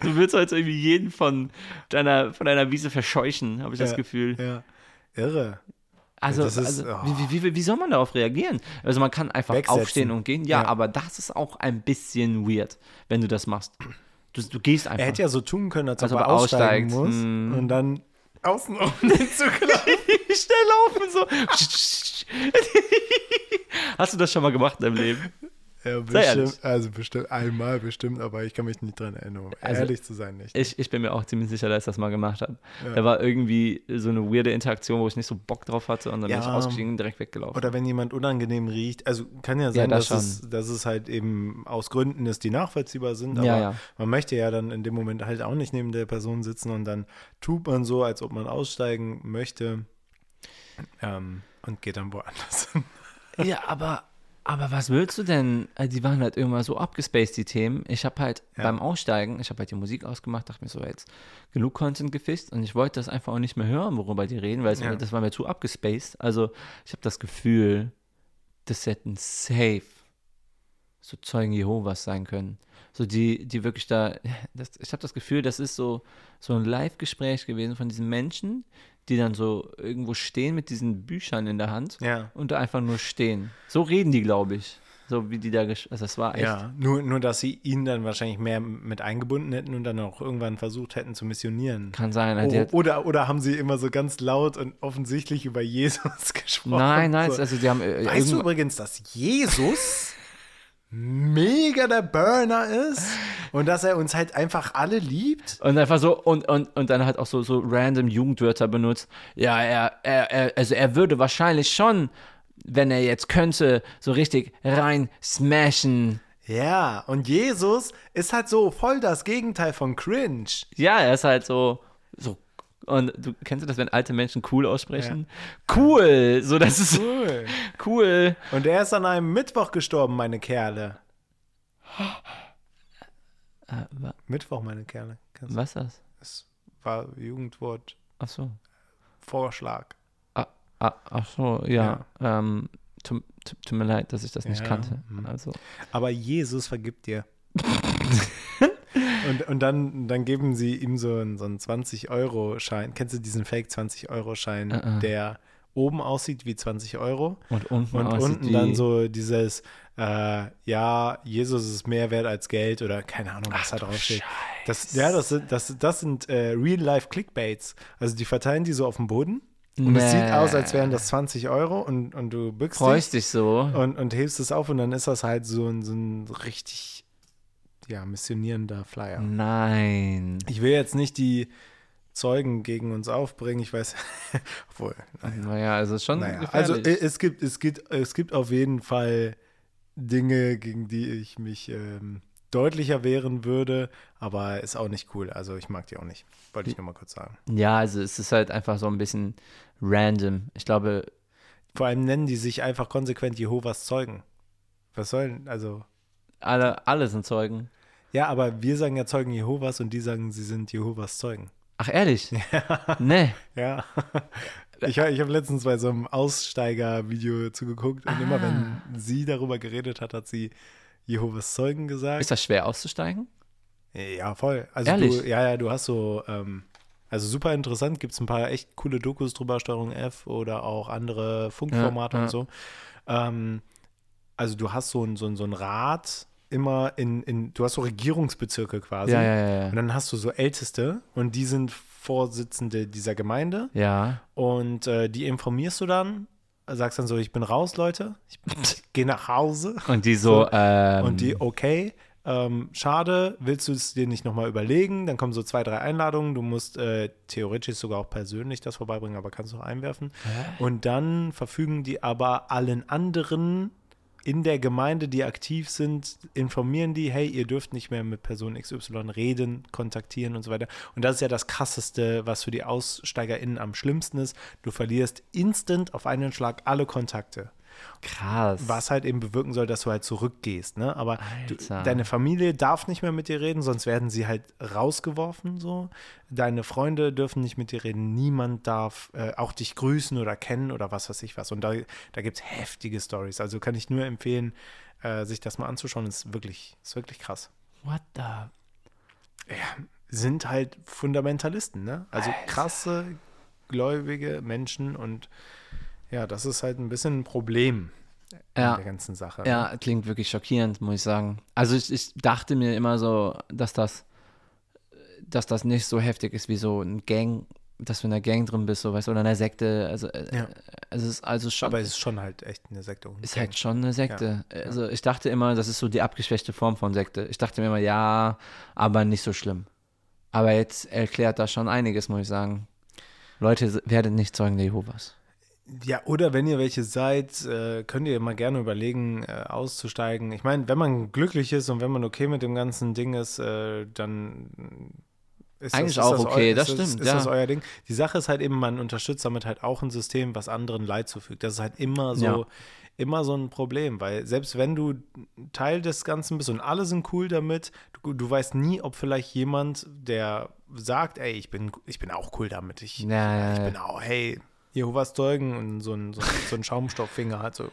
du willst heute irgendwie jeden von deiner, von deiner Wiese verscheuchen, habe ich das Ja, Gefühl. Ja. Irre. Also, das ist- also oh. wie, wie, wie soll man darauf reagieren? Also man kann einfach Wegsetzen. aufstehen und gehen. Ja, Ja. aber das ist auch ein bisschen weird, wenn du das machst. Du, du gehst einfach. Er hätte ja so tun können, als, Als ob er aussteigen aussteigt. muss Hm. und dann außen um den Zug laufen. schnell laufen so. Hast du das schon mal gemacht in deinem Leben? Ja, bestimmt, also bestimmt einmal bestimmt, aber ich kann mich nicht dran erinnern. Um Also- ehrlich zu sein, nicht. Ich, ich bin mir auch ziemlich sicher, dass ich das mal gemacht habe. Da war irgendwie so eine weirde Interaktion, wo ich nicht so Bock drauf hatte und dann bin Ja. ich ausgestiegen und direkt weggelaufen. Oder wenn jemand unangenehm riecht, also kann ja sein, das dass, es, dass es halt eben aus Gründen ist, die nachvollziehbar sind, aber Ja, ja. man möchte ja dann in dem Moment halt auch nicht neben der Person sitzen und dann tut man so, als ob man aussteigen möchte ähm, und geht dann woanders hin. Ja, aber, aber was willst du denn? Äh, Die waren halt irgendwann so abgespaced, die Themen. Ich habe halt Ja. beim Aussteigen, ich habe halt die Musik ausgemacht, dachte mir so, jetzt genug Content gefischt und ich wollte das einfach auch nicht mehr hören, worüber die reden, weil Ja. das war mir zu abgespaced. Also ich habe das Gefühl, das hätten safe so Zeugen Jehovas sein können. So die, die wirklich da, das, ich habe das Gefühl, das ist so, so ein Live-Gespräch gewesen von diesen Menschen, die dann so irgendwo stehen mit diesen Büchern in der Hand Ja. und da einfach nur stehen. So reden die, glaube ich. So wie die da, also das war echt. Ja, nur, nur, dass sie ihn dann wahrscheinlich mehr mit eingebunden hätten und dann auch irgendwann versucht hätten zu missionieren. Kann sein. halt Oh, oder, oder haben sie immer so ganz laut und offensichtlich über Jesus gesprochen? nein, nein, so. also die haben. Äh, Weißt du übrigens, dass Jesus mega der Burner ist und dass er uns halt einfach alle liebt? und einfach so, und, und, und dann halt auch so, so random Jugendwörter benutzt. Ja, er, er, er, also er würde wahrscheinlich schon, wenn er jetzt könnte, so richtig rein smashen. Ja, und Jesus ist halt so voll das Gegenteil von cringe. Ja, er ist halt so, so. Und du kennst du das, wenn alte Menschen cool aussprechen? Cool! So, das ist Cool. cool. Und er ist an einem Mittwoch gestorben, meine Kerle. Äh, wa- Mittwoch, meine Kerle. Kennst was ist das? Das war Jugendwort Ach so. Vorschlag. Ah, ah, ach so, ja. Ähm, tut, tut, mir leid, dass ich das nicht Ja, kannte. hm. Also, Aber Jesus vergibt dir. und und dann, dann geben sie ihm so einen, so einen 20-Euro-Schein. Kennst du diesen Fake-20-Euro-Schein, Äh, äh. der oben aussieht wie 20 Euro? und unten, Und unten dann so dieses, äh, ja, Jesus ist mehr wert als Geld oder keine Ahnung, was da draufsteht. Das, ja, das sind, das, das sind äh, Real-Life-Clickbaits. Also die verteilen die so auf dem Boden und es sieht Nee. aus, als wären das 20 Euro und, und du bückst dich freust dich so. und, und hebst es auf und dann ist das halt so ein, so ein richtig, ja, missionierender Flyer. Nein. Ich will jetzt nicht die Zeugen gegen uns aufbringen, ich weiß, obwohl, naja. Naja, also schon naja. Also äh, es gibt, es, gibt, es gibt auf jeden Fall Dinge, gegen die ich mich ähm, deutlicher wehren würde, aber ist auch nicht cool. Also ich mag die auch nicht. Wollte ich nur mal kurz sagen. ja, also es ist halt einfach so ein bisschen random. Ich glaube, Vor allem nennen die sich einfach konsequent Jehovas Zeugen. Was sollen, also alle, alle sind Zeugen. Ja, aber wir sagen ja Zeugen Jehovas und die sagen, sie sind Jehovas Zeugen. Ach, ehrlich? Nee. Ja. Ich, ich habe letztens bei so einem Aussteiger-Video zugeguckt und immer wenn sie darüber geredet hat, hat sie Jehovas Zeugen gesagt. Ist das schwer auszusteigen? Ja, voll. Also Ehrlich? du, ja, ja, du hast so, ähm, also super interessant, gibt es ein paar echt coole Dokus drüber, Steuerung F oder auch andere Funkformate Ja, ja. und so. Ähm, also du hast so ein, so ein, so ein Rad immer in, in, du hast so Regierungsbezirke quasi. Ja, ja, ja, Und dann hast du so Älteste und die sind Vorsitzende dieser Gemeinde Ja. und äh, die informierst du dann, sagst dann so, ich bin raus, Leute, ich, gehe nach Hause Und die so, So. ähm, und die, okay, äh, ähm, schade, willst du es dir nicht nochmal überlegen? Dann kommen so zwei, drei Einladungen. Du musst äh, theoretisch sogar auch persönlich das vorbeibringen, aber kannst du auch einwerfen. Und dann verfügen die aber allen anderen in der Gemeinde, die aktiv sind, informieren die, hey, ihr dürft nicht mehr mit Person XY reden, kontaktieren und so weiter. Und das ist ja das Krasseste, was für die AussteigerInnen am schlimmsten ist. Du verlierst instant auf einen Schlag alle Kontakte. Krass. Was halt eben bewirken soll, dass du halt zurückgehst, ne? Aber du, Alter. deine Familie darf nicht mehr mit dir reden, sonst werden sie halt rausgeworfen, so. Deine Freunde dürfen nicht mit dir reden, niemand darf äh, auch dich grüßen oder kennen oder was weiß ich was. Und da, da gibt es heftige Stories. Also kann ich nur empfehlen, äh, sich das mal anzuschauen. Ist wirklich, ist wirklich krass. What the? Sind halt Fundamentalisten, ne? Also krasse, gläubige Menschen und ja, das ist halt ein bisschen ein Problem Ja. in der ganzen Sache. ne? Ja, klingt wirklich schockierend, muss ich sagen. Also ich, ich dachte mir immer so, dass das, dass das nicht so heftig ist wie so ein Gang, dass du in einer Gang drin bist, so weißt du, oder in einer Sekte. Also, äh, Ja. es ist also schon. Aber es ist schon halt echt eine Sekte. und ist Gang. halt schon eine Sekte. Also ich dachte immer, das ist so die abgeschwächte Form von Sekte. Ich dachte mir immer, ja, aber nicht so schlimm. Aber jetzt erklärt das schon einiges, muss ich sagen. Leute, werdet nicht Zeugen der Jehovas. Ja, oder wenn ihr welche seid, äh, könnt ihr mal gerne überlegen, äh, auszusteigen. Ich meine, wenn man glücklich ist und wenn man okay mit dem ganzen Ding ist, äh, dann ist Eigentlich das, ist auch das okay, eu- das ist stimmt, Ist ja. das euer Ding? Die Sache ist halt eben, man unterstützt damit halt auch ein System, was anderen Leid zufügt. Das ist halt immer so, Ja. immer so ein Problem, weil selbst wenn du Teil des Ganzen bist und alle sind cool damit, du, du weißt nie, ob vielleicht jemand, der sagt, ey, ich bin, ich bin auch cool damit, ich, Ja, ich bin auch, hey, Jehovas Zeugen und so ein, so, so ein Schaumstofffinger hat, so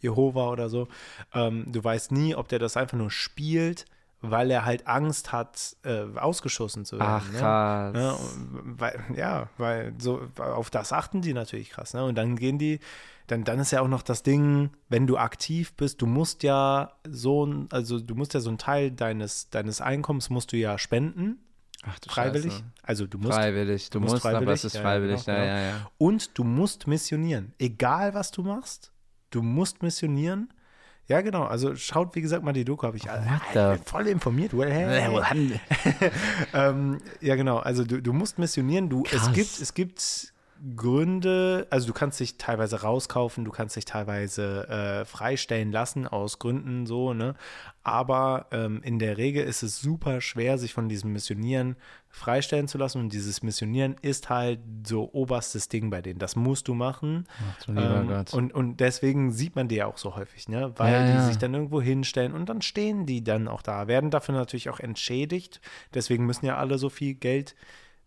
Jehova oder so. Ähm, du weißt nie, ob der das einfach nur spielt, weil er halt Angst hat, äh, ausgeschossen zu werden. Ach, ne? krass. Ja, und weil, ja, weil so auf das achten die natürlich krass. Ne? Und dann gehen die, dann, dann ist ja auch noch das Ding, wenn du aktiv bist, du musst ja so ein, also du musst ja so einen Teil deines, deines Einkommens musst du ja spenden, Ach du freiwillig. Scheiße. Also du musst Freiwillig. Du, musst musst, aber freiwillig, es ist ja, ja, freiwillig. genau, Ja, genau. ja, ja. Und du musst missionieren. Egal, was du machst, du musst missionieren. Ja, genau. Also schaut, wie gesagt, mal die Doku. Habe ich, What ich the- bin voll informiert. Well, hey. ähm, ja, genau. Also du, du musst missionieren. Du, es Krass. gibt, es gibt Gründe, also du kannst dich teilweise rauskaufen, du kannst dich teilweise äh, freistellen lassen aus Gründen so, ne? Aber ähm, in der Regel ist es super schwer, sich von diesem Missionieren freistellen zu lassen. Und dieses Missionieren ist halt so oberstes Ding bei denen. Das musst du machen. Ach du Ähm, und, und deswegen sieht man die ja auch so häufig, ne? Weil Ja, die ja. sich dann irgendwo hinstellen und dann stehen die dann auch da, werden dafür natürlich auch entschädigt. Deswegen müssen ja alle so viel Geld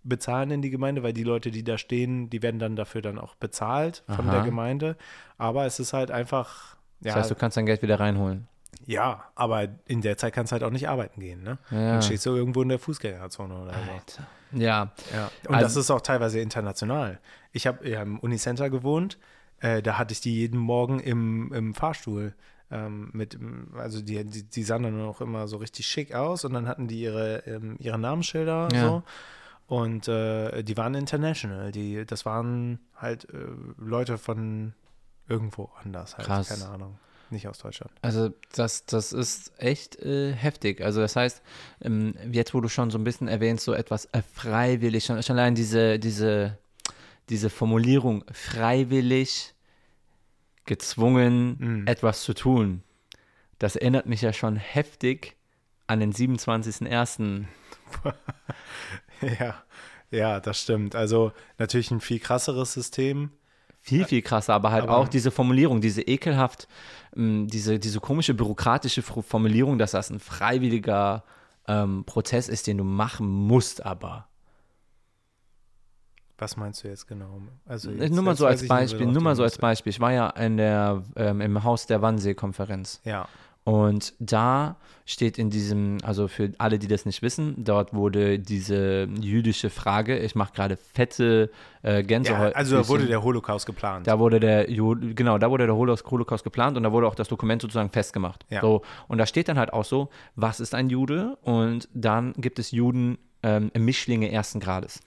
bezahlen in die Gemeinde, weil die Leute, die da stehen, die werden dann dafür dann auch bezahlt von Aha. der Gemeinde. Aber es ist halt einfach, ja, Das heißt, du kannst dein Geld wieder reinholen. ja, aber in der Zeit kannst du halt auch nicht arbeiten gehen, ne? Ja. Dann stehst du irgendwo in der Fußgängerzone oder so. Alter. Ja. Ja, und Also- das ist auch teilweise international. Ich habe ja im Unicenter gewohnt, äh, da hatte ich die jeden Morgen im, im Fahrstuhl. Ähm, mit, also die, die, die sahen dann auch immer so richtig schick aus und dann hatten die ihre, ähm, ihre Namensschilder Ja. so. Und äh, die waren international. Die, das waren halt äh, Leute von irgendwo anders halt. Krass. Keine Ahnung. Nicht aus Deutschland. Also das, das ist echt äh, heftig. Also das heißt, ähm, jetzt wo du schon so ein bisschen erwähnst, so etwas äh, freiwillig, schon, schon allein diese, diese, diese Formulierung freiwillig gezwungen, Mhm. etwas zu tun, das erinnert mich ja schon heftig an den 27.01. ja, ja, das stimmt. Also natürlich ein viel krasseres System. Viel, viel krasser, aber halt Aber- auch diese Formulierung, diese ekelhaft, ähm, diese, diese komische bürokratische Formulierung, dass das ein freiwilliger ähm, Prozess ist, den du machen musst, aber. Was meinst du jetzt genau? Also jetzt, nur mal so als Beispiel, nur mal so als Beispiel. Ich war ja in der, ähm, im Haus der Wannsee-Konferenz. Ja, Und da steht in diesem, also für alle, die das nicht wissen, dort wurde diese jüdische Frage, ich mache gerade fette äh, ja Gänsehaut. also da wurde der Holocaust geplant. Da wurde der genau, da wurde der Holocaust, Holocaust geplant und da wurde auch das Dokument sozusagen festgemacht. Ja. So, und da steht dann halt auch so, was ist ein Jude? Und dann gibt es Juden ähm, Mischlinge ersten Grades.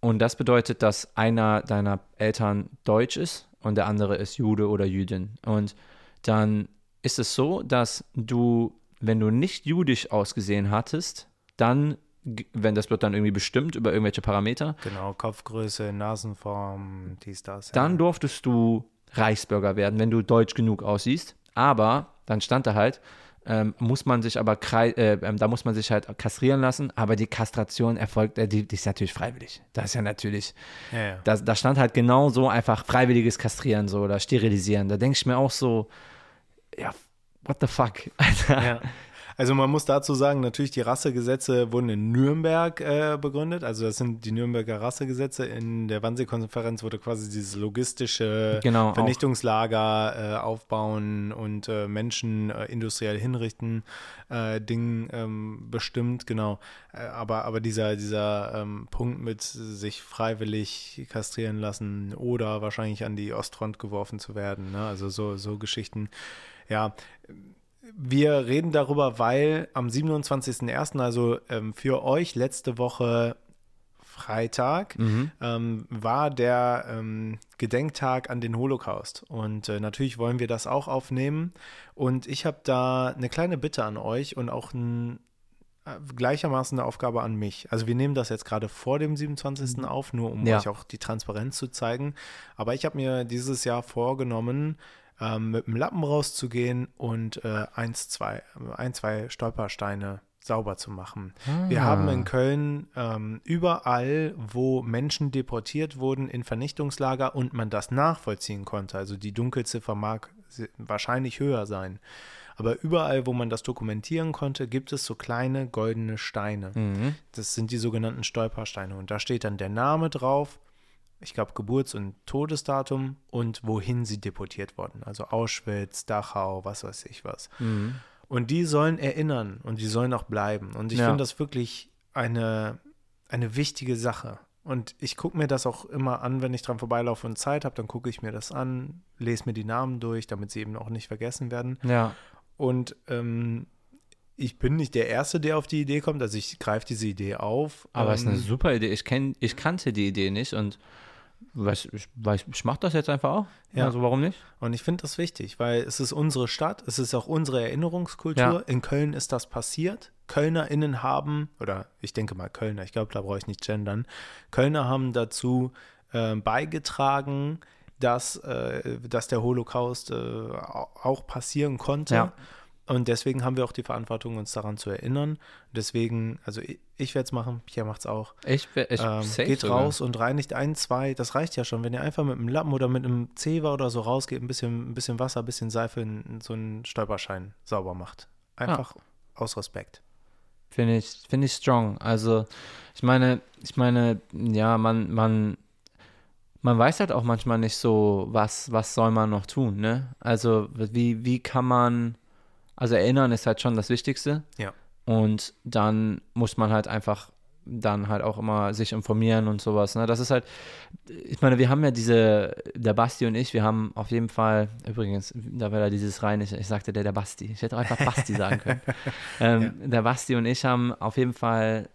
Und das bedeutet, dass einer deiner Eltern deutsch ist und der andere ist Jude oder Jüdin. Und dann ist es so, dass du, wenn du nicht jüdisch ausgesehen hattest, dann, wenn das wird dann irgendwie bestimmt über irgendwelche Parameter, Genau, Kopfgröße, Nasenform, dies, das. ja. dann durftest du Reichsbürger werden, wenn du deutsch genug aussiehst. Aber dann stand da halt, ähm, muss man sich aber, äh, ähm, da muss man sich halt kastrieren lassen, aber die Kastration erfolgt, äh, die, die ist natürlich freiwillig. Das ist ja natürlich, Ja, ja. da, da stand halt genau so einfach freiwilliges Kastrieren so oder Sterilisieren. Da denke ich mir auch so, ja, what the fuck. Ja. Also man muss dazu sagen, natürlich die Rassegesetze wurden in Nürnberg äh, begründet. Also das sind die Nürnberger Rassegesetze. In der Wannsee-Konferenz wurde quasi dieses logistische Genau. Vernichtungslager äh, aufbauen und äh, Menschen äh, industriell hinrichten äh, Ding ähm, bestimmt, genau. Äh, aber, aber dieser, dieser ähm, Punkt mit sich freiwillig kastrieren lassen oder wahrscheinlich an die Ostfront geworfen zu werden, ne? also so, so Geschichten. Ja, wir reden darüber, weil am 27.01., also ähm, für euch letzte Woche Freitag, ähm, war der ähm, Gedenktag an den Holocaust. Und äh, natürlich wollen wir das auch aufnehmen. Und ich habe da eine kleine Bitte an euch und auch ein, äh, gleichermaßen eine Aufgabe an mich. Also wir nehmen das jetzt gerade vor dem 27. auf, nur um Ja. euch auch die Transparenz zu zeigen. Aber ich habe mir dieses Jahr vorgenommen, ähm, mit dem Lappen rauszugehen und äh, eins, zwei, ein, zwei Stolpersteine sauber zu machen. Wir haben in Köln ähm, überall, wo Menschen deportiert wurden in Vernichtungslager und man das nachvollziehen konnte, also die Dunkelziffer mag wahrscheinlich höher sein, aber überall, wo man das dokumentieren konnte, gibt es so kleine goldene Steine. Das sind die sogenannten Stolpersteine. Und da steht dann der Name drauf, ich glaube, Geburts- und Todesdatum und wohin sie deportiert wurden. Also Auschwitz, Dachau, was weiß ich was. Und die sollen erinnern und die sollen auch bleiben. Und ich Ja. finde das wirklich eine, eine wichtige Sache. Und ich gucke mir das auch immer an, wenn ich dran vorbeilaufe und Zeit habe, dann gucke ich mir das an, lese mir die Namen durch, damit sie eben auch nicht vergessen werden. Ja, Und ähm, ich bin nicht der Erste, der auf die Idee kommt, also ich greife diese Idee auf. aber es ist eine ähm, super Idee. Ich, kenn, ich kannte die Idee nicht und weiß, ich, weiß, ich mache das jetzt einfach auch. Ja. Also warum nicht? Und ich finde das wichtig, weil es ist unsere Stadt, es ist auch unsere Erinnerungskultur. Ja. In Köln ist das passiert. KölnerInnen haben, oder ich denke mal Kölner, ich glaube, da brauche ich nicht gendern, Kölner haben dazu äh, beigetragen, dass, äh, dass der Holocaust äh, au- auch passieren konnte. Ja. Und deswegen haben wir auch die Verantwortung, uns daran zu erinnern. Deswegen, also ich, ich werde es machen, Pierre macht es auch. Ich, ich Ähm, geht sogar. raus und reinigt ein, zwei, das reicht ja schon. Wenn ihr einfach mit einem Lappen oder mit einem Zewa oder so rausgeht, ein bisschen, ein bisschen Wasser, ein bisschen Seife in so einen Stolperschein sauber macht. Einfach aus Respekt. Finde ich, finde ich strong. Also, ich meine, ich meine, ja, man, man, man weiß halt auch manchmal nicht so, was, was soll man noch tun, ne? Also, wie, wie kann man, also erinnern ist halt schon das Wichtigste. Ja. Und dann muss man halt einfach dann halt auch immer sich informieren und sowas. Ne? Das ist halt, ich meine, wir haben ja diese, der Basti und ich, wir haben auf jeden Fall, übrigens, da war da dieses rein, ich, ich sagte der, der Basti. Ich hätte auch einfach Basti sagen können. Ähm, Der Basti und ich haben auf jeden Fall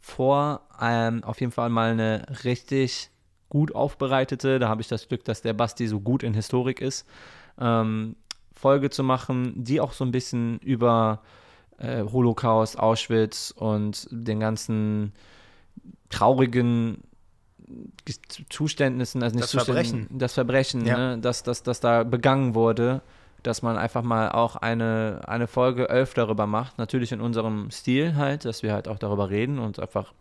vor, ähm, auf jeden Fall mal eine richtig gut aufbereitete, da habe ich das Glück, dass der Basti so gut in Historik ist, ähm, Folge zu machen, die auch so ein bisschen über äh, Holocaust, Auschwitz und den ganzen traurigen Zuständnissen, also nicht Das Verbrechen. das Verbrechen, Ja. ne, dass, dass, dass da begangen wurde, dass man einfach mal auch eine, eine Folge elf darüber macht, natürlich in unserem Stil halt, dass wir halt auch darüber reden und einfach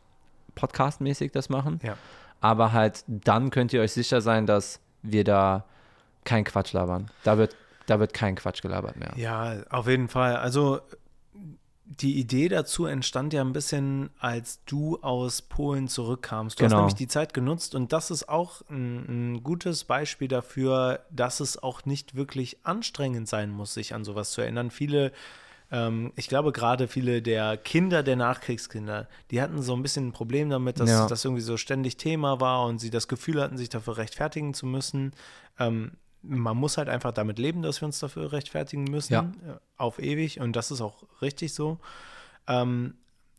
podcastmäßig das machen. Ja. Aber halt dann könnt ihr euch sicher sein, dass wir da kein Quatsch labern. Da wird, da wird kein Quatsch gelabert mehr. Ja, auf jeden Fall. Also die Idee dazu entstand ja ein bisschen, als du aus Polen zurückkamst. Du hast Genau. nämlich die Zeit genutzt und das ist auch ein, ein gutes Beispiel dafür, dass es auch nicht wirklich anstrengend sein muss, sich an sowas zu erinnern. Viele, ähm, ich glaube gerade viele der Kinder der Nachkriegskinder, die hatten so ein bisschen ein Problem damit, dass Ja. das irgendwie so ständig Thema war und sie das Gefühl hatten, sich dafür rechtfertigen zu müssen. Ähm, man muss halt einfach damit leben, dass wir uns dafür rechtfertigen müssen, Ja. äh, auf ewig. Und das ist auch richtig so. Ähm,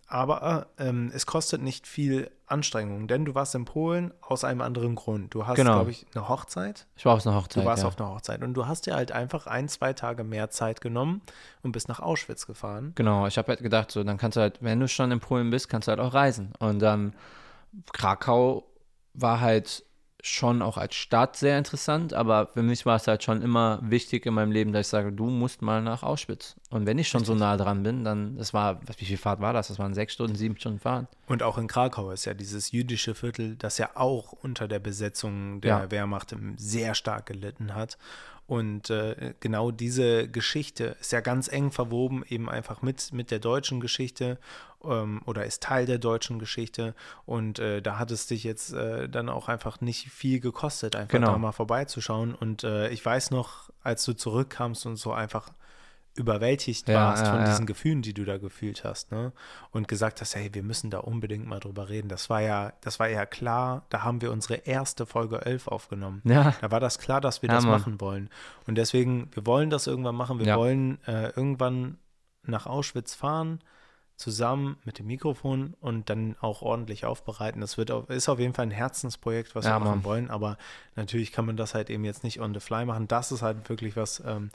aber ähm, es kostet nicht viel Anstrengung, denn du warst in Polen aus einem anderen Grund. Du hast, Genau. glaube ich, eine Hochzeit. Ich war auf einer Hochzeit. Du warst ja. auf einer Hochzeit und du hast dir halt einfach ein, zwei Tage mehr Zeit genommen und bist nach Auschwitz gefahren. Genau, ich habe halt gedacht, so, dann kannst du halt, wenn du schon in Polen bist, kannst du halt auch reisen. Und dann Krakau war halt schon auch als Stadt sehr interessant, aber für mich war es halt schon immer wichtig in meinem Leben, dass ich sage, du musst mal nach Auschwitz. Und wenn ich schon so nah dran bin, dann, das war, was- wie viel Fahrt war das? Das waren sechs Stunden, sieben Stunden Fahren. Und auch in Krakau ist ja dieses jüdische Viertel, das ja auch unter der Besetzung der Ja. Wehrmacht sehr stark gelitten hat. Und äh, genau diese Geschichte ist ja ganz eng verwoben, eben einfach mit, mit der deutschen Geschichte ähm, oder ist Teil der deutschen Geschichte. Und äh, da hat es dich jetzt äh, dann auch einfach nicht viel gekostet, einfach Genau. da mal vorbeizuschauen. Und äh, ich weiß noch, als du zurückkamst und so einfach überwältigt Ja, warst ja, von ja. diesen Gefühlen, die du da gefühlt hast, ne? Und gesagt hast, hey, wir müssen da unbedingt mal drüber reden. Das war ja, das war ja klar, da haben wir unsere erste Folge 11 aufgenommen. Ja. Da war das klar, dass wir das Mann. machen wollen. Und deswegen, wir wollen das irgendwann machen. Wir wollen äh, irgendwann nach Auschwitz fahren, zusammen mit dem Mikrofon und dann auch ordentlich aufbereiten. Das wird auf, ist auf jeden Fall ein Herzensprojekt, was Ja, wir machen Mann. wollen, aber natürlich kann man das halt eben jetzt nicht on the fly machen. Das ist halt wirklich was, ähm,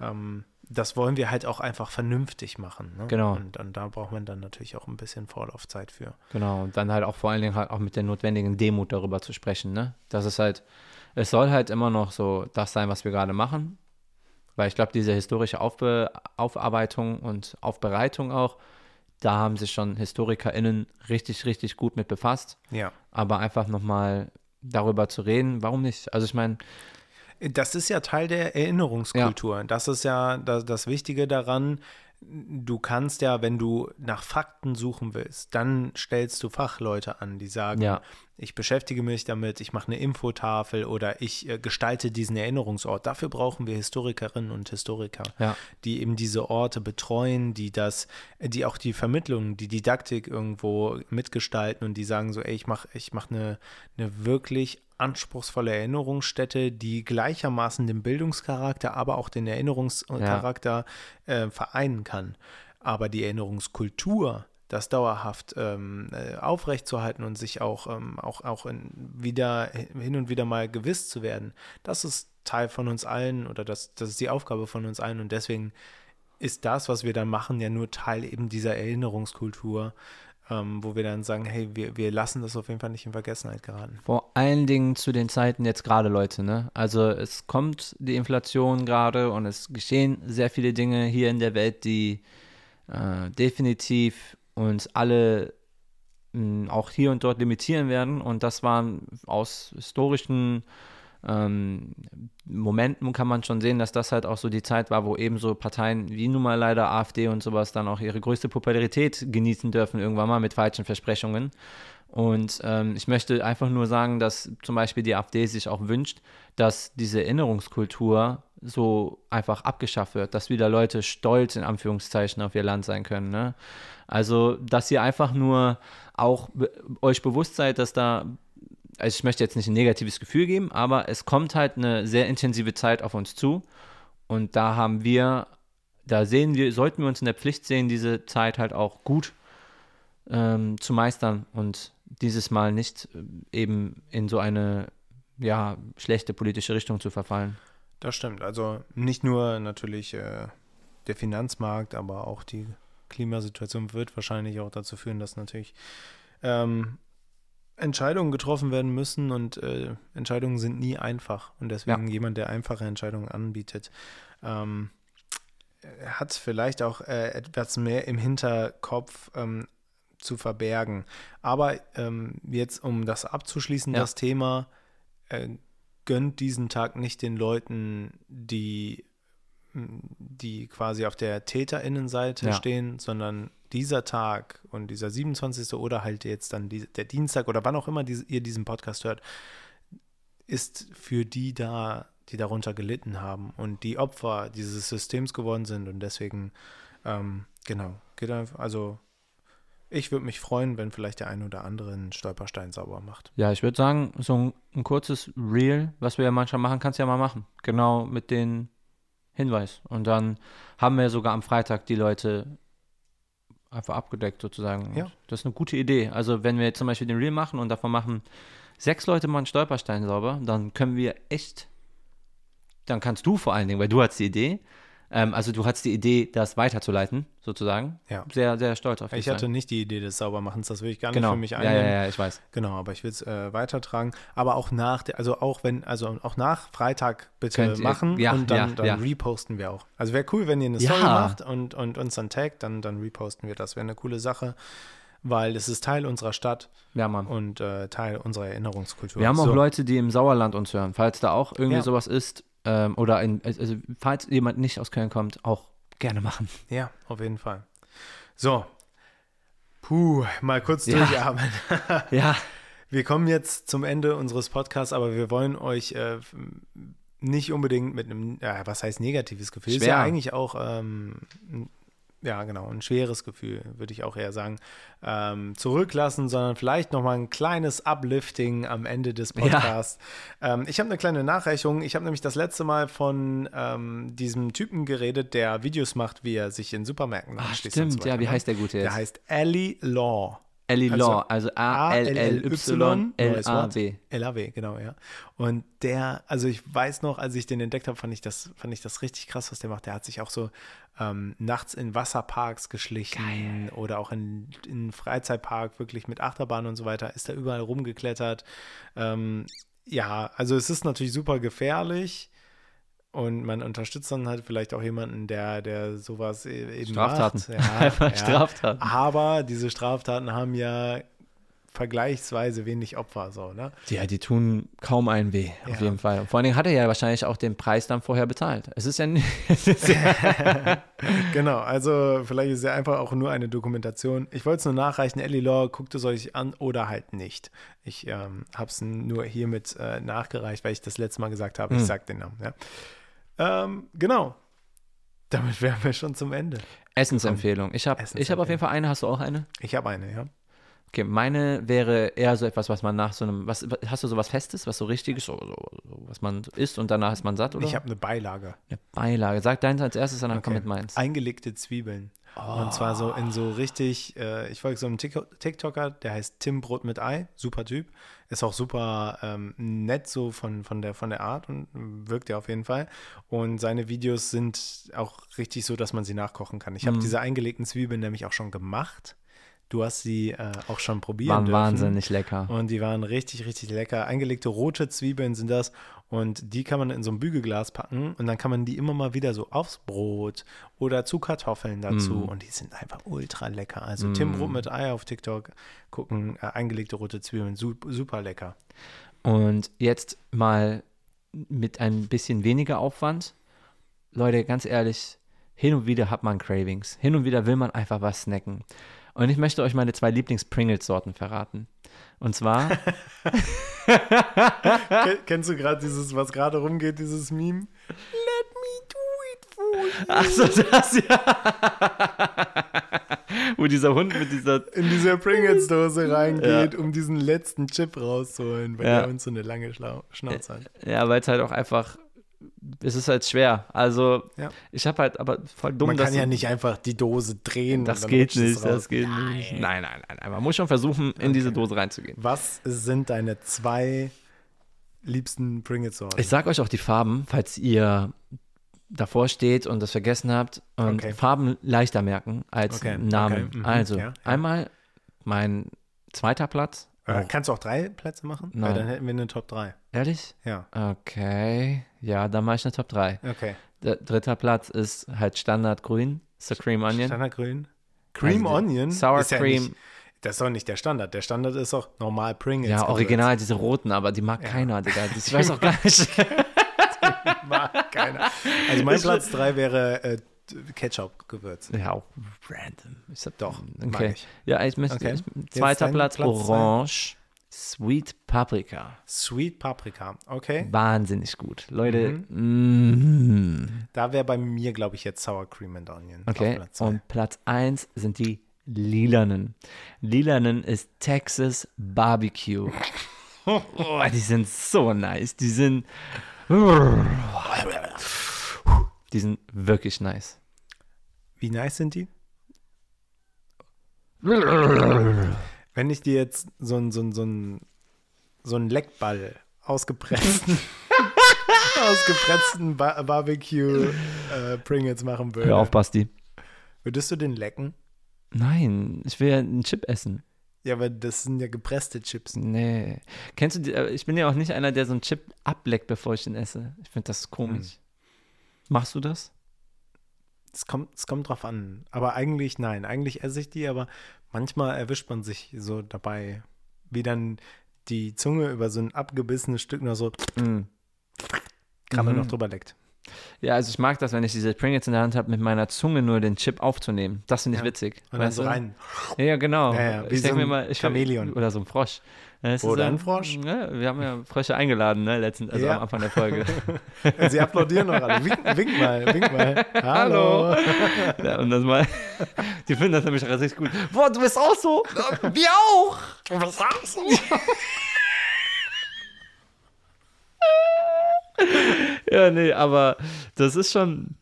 ähm, das wollen wir halt auch einfach vernünftig machen. Ne? Genau. Und, und da braucht man dann natürlich auch ein bisschen Vorlaufzeit für. Genau, und dann halt auch vor allen Dingen halt auch mit der notwendigen Demut darüber zu sprechen, ne? Das ist halt, es soll halt immer noch so das sein, was wir gerade machen. Weil ich glaube, diese historische Aufbe Aufarbeitung und Aufbereitung auch, da haben sich schon HistorikerInnen richtig, richtig gut mit befasst. Ja. Aber einfach nochmal darüber zu reden, warum nicht? Also ich meine, Das ist ja Teil der Erinnerungskultur. Das ist ja das, das Wichtige daran. Du kannst ja, wenn du nach Fakten suchen willst, dann stellst du Fachleute an, die sagen, Ja. ich beschäftige mich damit, ich mache eine Infotafel oder ich äh, gestalte diesen Erinnerungsort. Dafür brauchen wir Historikerinnen und Historiker, Ja. die eben diese Orte betreuen, die das, die auch die Vermittlung, die Didaktik irgendwo mitgestalten und die sagen so, ey, ich mache ich mach eine, eine wirklich anspruchsvolle Erinnerungsstätte, die gleichermaßen den Bildungscharakter, aber auch den Erinnerungscharakter äh, vereinen kann. Aber die Erinnerungskultur, das dauerhaft ähm, äh, aufrechtzuerhalten und sich auch, ähm, auch, auch in, wieder hin und wieder mal gewiss zu werden, das ist Teil von uns allen oder das, das ist die Aufgabe von uns allen und deswegen ist das, was wir dann machen, ja nur Teil eben dieser Erinnerungskultur, ähm, wo wir dann sagen, hey, wir, wir lassen das auf jeden Fall nicht in Vergessenheit geraten. Vor allen Dingen zu den Zeiten jetzt gerade, Leute, ne? Also es kommt die Inflation gerade und es geschehen sehr viele Dinge hier in der Welt, die äh, definitiv uns alle mh, auch hier und dort limitieren werden. Und das waren aus historischen ähm, Momenten kann man schon sehen, dass das halt auch so die Zeit war, wo eben so Parteien wie nun mal leider AfD und sowas dann auch ihre größte Popularität genießen dürfen, irgendwann mal mit falschen Versprechungen. Und ähm, ich möchte einfach nur sagen, dass zum Beispiel die AfD sich auch wünscht, dass diese Erinnerungskultur so einfach abgeschafft wird, dass wieder Leute stolz in Anführungszeichen auf ihr Land sein können. Ne? Also, dass ihr einfach nur auch euch bewusst seid, dass da, also ich möchte jetzt nicht ein negatives Gefühl geben, aber es kommt halt eine sehr intensive Zeit auf uns zu. Und da haben wir, da sehen wir, sollten wir uns in der Pflicht sehen, diese Zeit halt auch gut ähm, zu meistern und dieses Mal nicht äh, eben in so eine ja, schlechte politische Richtung zu verfallen. Das stimmt. Also nicht nur natürlich äh, der Finanzmarkt, aber auch die Klimasituation wird wahrscheinlich auch dazu führen, dass natürlich ähm, Entscheidungen getroffen werden müssen und äh, Entscheidungen sind nie einfach. Und deswegen jemand, der einfache Entscheidungen anbietet, ähm, hat vielleicht auch äh, etwas mehr im Hinterkopf ähm, zu verbergen. Aber ähm, jetzt, um das abzuschließen, Ja. das Thema, äh, gönnt diesen Tag nicht den Leuten, die, die quasi auf der TäterInnenseite Ja. stehen, sondern dieser Tag und dieser 27. oder halt jetzt dann die, der Dienstag oder wann auch immer diese, ihr diesen Podcast hört, ist für die da, die darunter gelitten haben und die Opfer dieses Systems geworden sind und deswegen, ähm, genau, geht einfach, also ich würde mich freuen, wenn vielleicht der ein oder andere einen Stolperstein sauber macht. Ja, ich würde sagen, so ein, ein kurzes Reel, was wir ja manchmal machen, kannst du ja mal machen. Genau mit den Hinweis. Und dann haben wir sogar am Freitag die Leute einfach abgedeckt sozusagen. Ja. Und Das ist eine gute Idee. Also wenn wir jetzt zum Beispiel den Reel machen und davon machen sechs Leute mal einen Stolperstein sauber, dann können wir echt, dann kannst du vor allen Dingen, weil du hast die Idee, ähm, also du hast die Idee, das weiterzuleiten, sozusagen. Ja. Sehr, sehr stolz auf dich. Ich hatte nicht die Idee des Saubermachens, das will ich gar nicht genau. für mich ja, einnehmen. ja, ja, ich weiß. Genau, aber ich will es äh, weitertragen. Aber auch nach, der, also auch wenn, also auch nach Freitag bitte Könnt ihr- machen ja, und dann, ja, dann ja. reposten wir auch. Also wäre cool, wenn ihr eine Ja. Story macht und, und uns dann taggt, dann, dann reposten wir das. Wäre eine coole Sache, weil es ist Teil unserer Stadt Ja, Mann. und äh, Teil unserer Erinnerungskultur. Wir haben auch So. Leute, die im Sauerland uns hören. Falls da auch irgendwie Ja. sowas ist ähm, oder in, also falls jemand nicht aus Köln kommt, auch gerne machen. Ja, auf jeden Fall. So. Puh, mal kurz Ja. durchatmen. Ja, Wir kommen jetzt zum Ende unseres Podcasts, aber wir wollen euch äh, nicht unbedingt mit einem, ja, was heißt negatives Gefühl? Ist Schwer. ja eigentlich auch, ähm, ein- ja genau, ein schweres Gefühl, würde ich auch eher sagen, ähm, zurücklassen, sondern vielleicht nochmal ein kleines Uplifting am Ende des Ja. Podcasts. Ähm, ich habe eine kleine Nachreichung. Ich habe nämlich das letzte Mal von ähm, diesem Typen geredet, der Videos macht, wie er sich in Supermärkten Ach, anschließt und stimmt. so ja, wie ne? heißt der gute jetzt? Der heißt Ali Law. Ellie also Law, also A-L-L-Y-L-A-W. LAW, genau, ja. Und der, also ich weiß noch, als ich den entdeckt habe, fand ich das, fand ich das richtig krass, was der macht. Der hat sich auch so ähm, nachts in Wasserparks geschlichen oder auch in, in Freizeitpark wirklich mit Achterbahn und so weiter, ist da überall rumgeklettert. Ähm, ja, also es ist natürlich super gefährlich. Und man unterstützt dann halt vielleicht auch jemanden, der, der sowas e- eben Straftaten. macht. Ja, Einfach ja. Straftaten. Aber diese Straftaten haben ja vergleichsweise wenig Opfer, so, ne? Ja, die tun kaum einen weh, auf Ja. jeden Fall. Und vor allen Dingen hat er ja wahrscheinlich auch den Preis dann vorher bezahlt. Es ist ja nicht. es ist ja, Genau, also vielleicht ist es ja einfach auch nur eine Dokumentation. Ich wollte es nur nachreichen, Ellie Law, guckt es euch an oder halt nicht. Ich ähm, habe es nur hiermit äh, nachgereicht, weil ich das letzte Mal gesagt habe, ich Hm. sag den Namen. Ja. Ähm, genau, damit wären wir schon zum Ende. Essensempfehlung. Ich habe ich hab auf jeden Fall eine. Hast du auch eine? Ich habe eine, ja. Okay, meine wäre eher so etwas, was man nach so einem. Was, hast du so was Festes, was so richtiges, so, so, so, was man isst und danach ist man satt, oder? Ich habe eine Beilage. eine Beilage. Sag deins als erstes, dann komm Okay. mit meins. Eingelegte Zwiebeln. Und zwar so in so richtig, äh, ich folge so einem Tik- TikToker, der heißt Tim Brot mit Ei, super Typ. Ist auch super ähm, nett so von, von, der, von der Art und wirkt ja auf jeden Fall. Und seine Videos sind auch richtig so, dass man sie nachkochen kann. Ich habe Mhm. diese eingelegten Zwiebeln nämlich auch schon gemacht. Du hast sie äh, auch schon probiert. Waren dürfen. wahnsinnig lecker. Und die waren richtig, richtig lecker. Eingelegte rote Zwiebeln sind das. Und die kann man in so ein Bügelglas packen. Und dann kann man die immer mal wieder so aufs Brot oder zu Kartoffeln dazu. Mm. Und die sind einfach ultra lecker. Also Tim Brot mit Ei auf TikTok gucken. Äh, eingelegte rote Zwiebeln, super, super lecker. Und jetzt mal mit ein bisschen weniger Aufwand. Leute, ganz ehrlich, hin und wieder hat man Cravings. Hin und wieder will man einfach was snacken. Und ich möchte euch meine zwei Lieblings-Pringles-Sorten verraten. Und zwar, Ken- Kennst du gerade dieses, was gerade rumgeht, dieses Meme? Let me do it for you. ach so, das ja. Wo dieser Hund mit dieser, In diese Pringles-Dose reingeht, um diesen letzten Chip rauszuholen, weil Ja. der uns so eine lange Schlau Schnauze hat. ja, weil es halt auch einfach, es ist halt schwer. Also, Ja. ich habe halt aber voll dumm, Man kann ja nicht einfach die Dose drehen. Das geht nicht, das geht nicht. Nein, nein, nein. Man muss schon versuchen, in diese Dose reinzugehen. Was sind deine zwei liebsten Pringles-Sorten? Ich sag euch auch die Farben, falls ihr davor steht und das vergessen habt und Okay. Farben leichter merken als Okay, Namen. okay, mhm, Also, ja, ja. einmal mein zweiter Platz. Äh, Oh, kannst du auch drei Plätze machen? Weil Nein. dann hätten wir eine Top 3. ehrlich? Ja, Okay. Ja, dann mache ich eine Top 3. okay. Der dritter Platz ist halt Standard grün, so Cream Onion. Standardgrün. Cream Also, Onion? Sour ist ja Cream. Nicht, das ist doch nicht der Standard. Der Standard ist auch normal Pringles. Ja, original, diese roten, aber die mag keiner, Digga. Das- Ich weiß auch gar nicht. Mag keiner. Also mein Ist- Platz 3 wäre äh, Ketchup-Gewürz. ja, auch random. Ich hab, Doch, mag okay. ich. Ja, ich möchte, Okay. zweiter Platz, Platz zwei. Sweet Paprika. Sweet Paprika. Okay. Wahnsinnig gut. Leute, Mhm. mm, Da wäre bei mir, glaube ich, jetzt Sour Cream and Onion. okay. Platz. Und Platz 1 sind die lilanen. Lilanen ist Texas Barbecue. oh, die sind so nice. Die sind. Die sind wirklich nice. Wie nice sind die? Wenn ich dir jetzt so ein, so ein, so ein, so ein Leckball ausgepressten, ausgepressten ba Barbecue äh, Pringles machen würde, Hör auf, Basti. würdest du den lecken? Nein, ich will ja einen Chip essen. Ja, aber das sind ja gepresste Chips. Nee. Kennst du, die, äh, ich bin ja auch nicht einer, der so einen Chip ableckt, bevor ich den esse. Ich finde das komisch. Machst du das? Es kommt, es kommt drauf an. Aber eigentlich, nein, eigentlich esse ich die, aber manchmal erwischt man sich so dabei, wie dann die Zunge über so ein abgebissenes Stück noch so Mm. gerade Mhm. noch drüber leckt. Ja, also ich mag das, wenn ich diese Pringles in der Hand habe, mit meiner Zunge nur den Chip aufzunehmen. Das finde ich Ja. witzig. Und dann so rein. Ja, ja, genau. Ja, ich so denke mir mal, ich Chamäleon. Oder so ein Frosch. Ja, es Oder ja- ein Frosch. Ja, wir haben ja Frösche eingeladen, ne, letzten, also Ja. am Anfang der Folge. Sie applaudieren noch alle. Wink, wink mal, wink mal. Hallo. ja, und das mal, die finden das nämlich richtig gut. Boah, du bist auch so. Wir auch. Du bist auch so. ja, nee, aber das ist schon.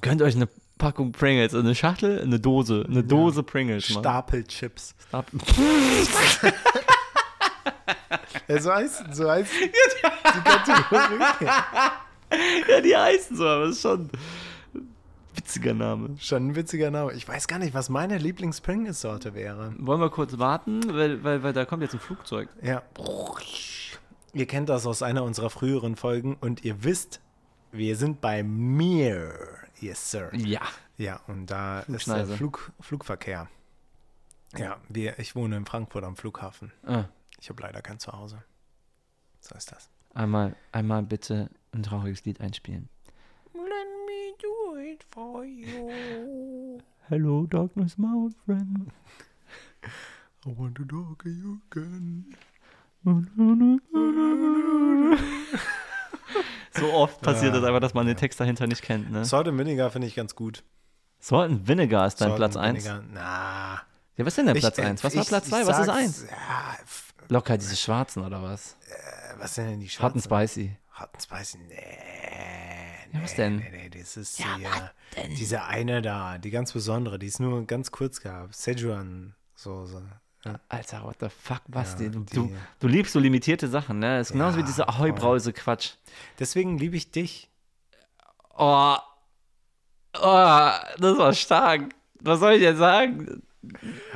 Könnt ihr euch eine Packung Pringles, eine Schachtel, eine Dose, eine Dose Pringles machen. Stapelchips. Stap Ja, so heißt, so heißt die Kategorie. ja, die heißen so, aber das ist schon ein witziger Name. Schon ein witziger Name. Ich weiß gar nicht, was meine Lieblings-Pringles-Sorte wäre. Wollen wir kurz warten, weil, weil, weil da kommt jetzt ein Flugzeug. Ja. Ihr kennt das aus einer unserer früheren Folgen und ihr wisst, wir sind bei mir. Yes, sir. Ja. Ja, und da ist der. Flug, Flugverkehr. Ja, wir, ich wohne in Frankfurt am Flughafen. Ah, Ich habe leider kein Zuhause. So ist das. einmal, einmal bitte ein trauriges Lied einspielen. Let me do it for you. Hello, darkness, my old friend. I want to talk you again. So oft passiert das einfach, dass man den Text dahinter nicht kennt. Ne? Salt and Vinegar finde ich ganz gut. Salt and Vinegar ist dein Salt Platz and 1. Vinegar, Na. Ja, was ist denn dein Ich, Platz äh, 1? Was war Platz ich 2? Was ist sag's, 1? Ja, Locker diese schwarzen oder was? äh, was sind denn die Hot and Schwarzen? spicy. Hot and Spicy? Nee. Ja, was nee, denn? Nee, nee, das ist die, diese eine da, die ganz besondere, die es nur ganz kurz gab. Szechuan-Soße. Alter, what the fuck, Basti? Ja, du, die- du, du liebst so limitierte Sachen, ne? Das ist genauso wie Ja, dieser voll. Ahoi-Brause-Quatsch. Deswegen liebe ich dich. Oh. Oh, das war stark. Was soll ich jetzt sagen?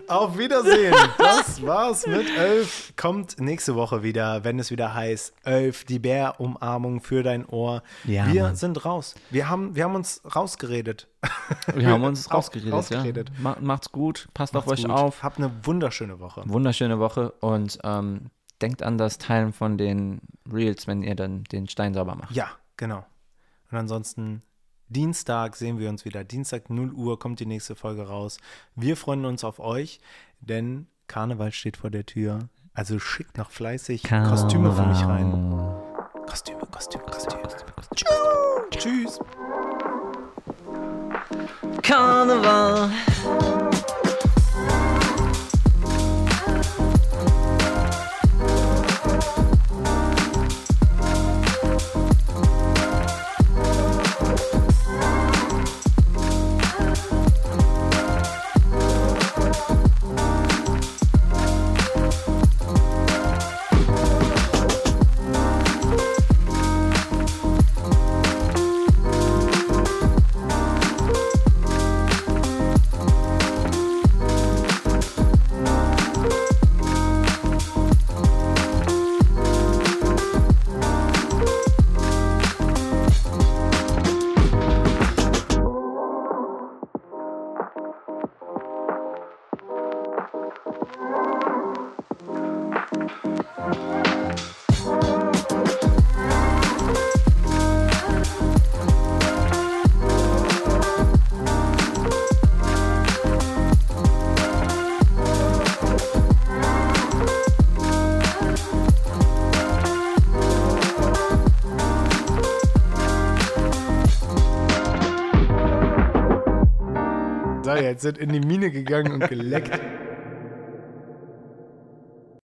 Auf Wiedersehen. Das war's mit Elf. Kommt nächste Woche wieder, wenn es wieder heißt Elf, die Bärumarmung für dein Ohr. Ja, wir Mann. sind raus. Wir haben, wir haben uns rausgeredet. Wir haben uns Raus- rausgeredet, rausgeredet. ja. Ma macht's gut, passt auf Macht's euch gut. auf. Habt eine wunderschöne Woche. Wunderschöne Woche und ähm, denkt an das Teilen von den Reels, wenn ihr dann den Stein sauber macht. Ja, genau. Und ansonsten Dienstag sehen wir uns wieder. Dienstag 0 Uhr kommt die nächste Folge raus. Wir freuen uns auf euch, denn Karneval steht vor der Tür. Also schickt noch fleißig Kostüme für mich rein. Kostüme, Kostüme, Kostüme. Tschüss. Karneval. Jetzt sind in die Mine gegangen und geleckt.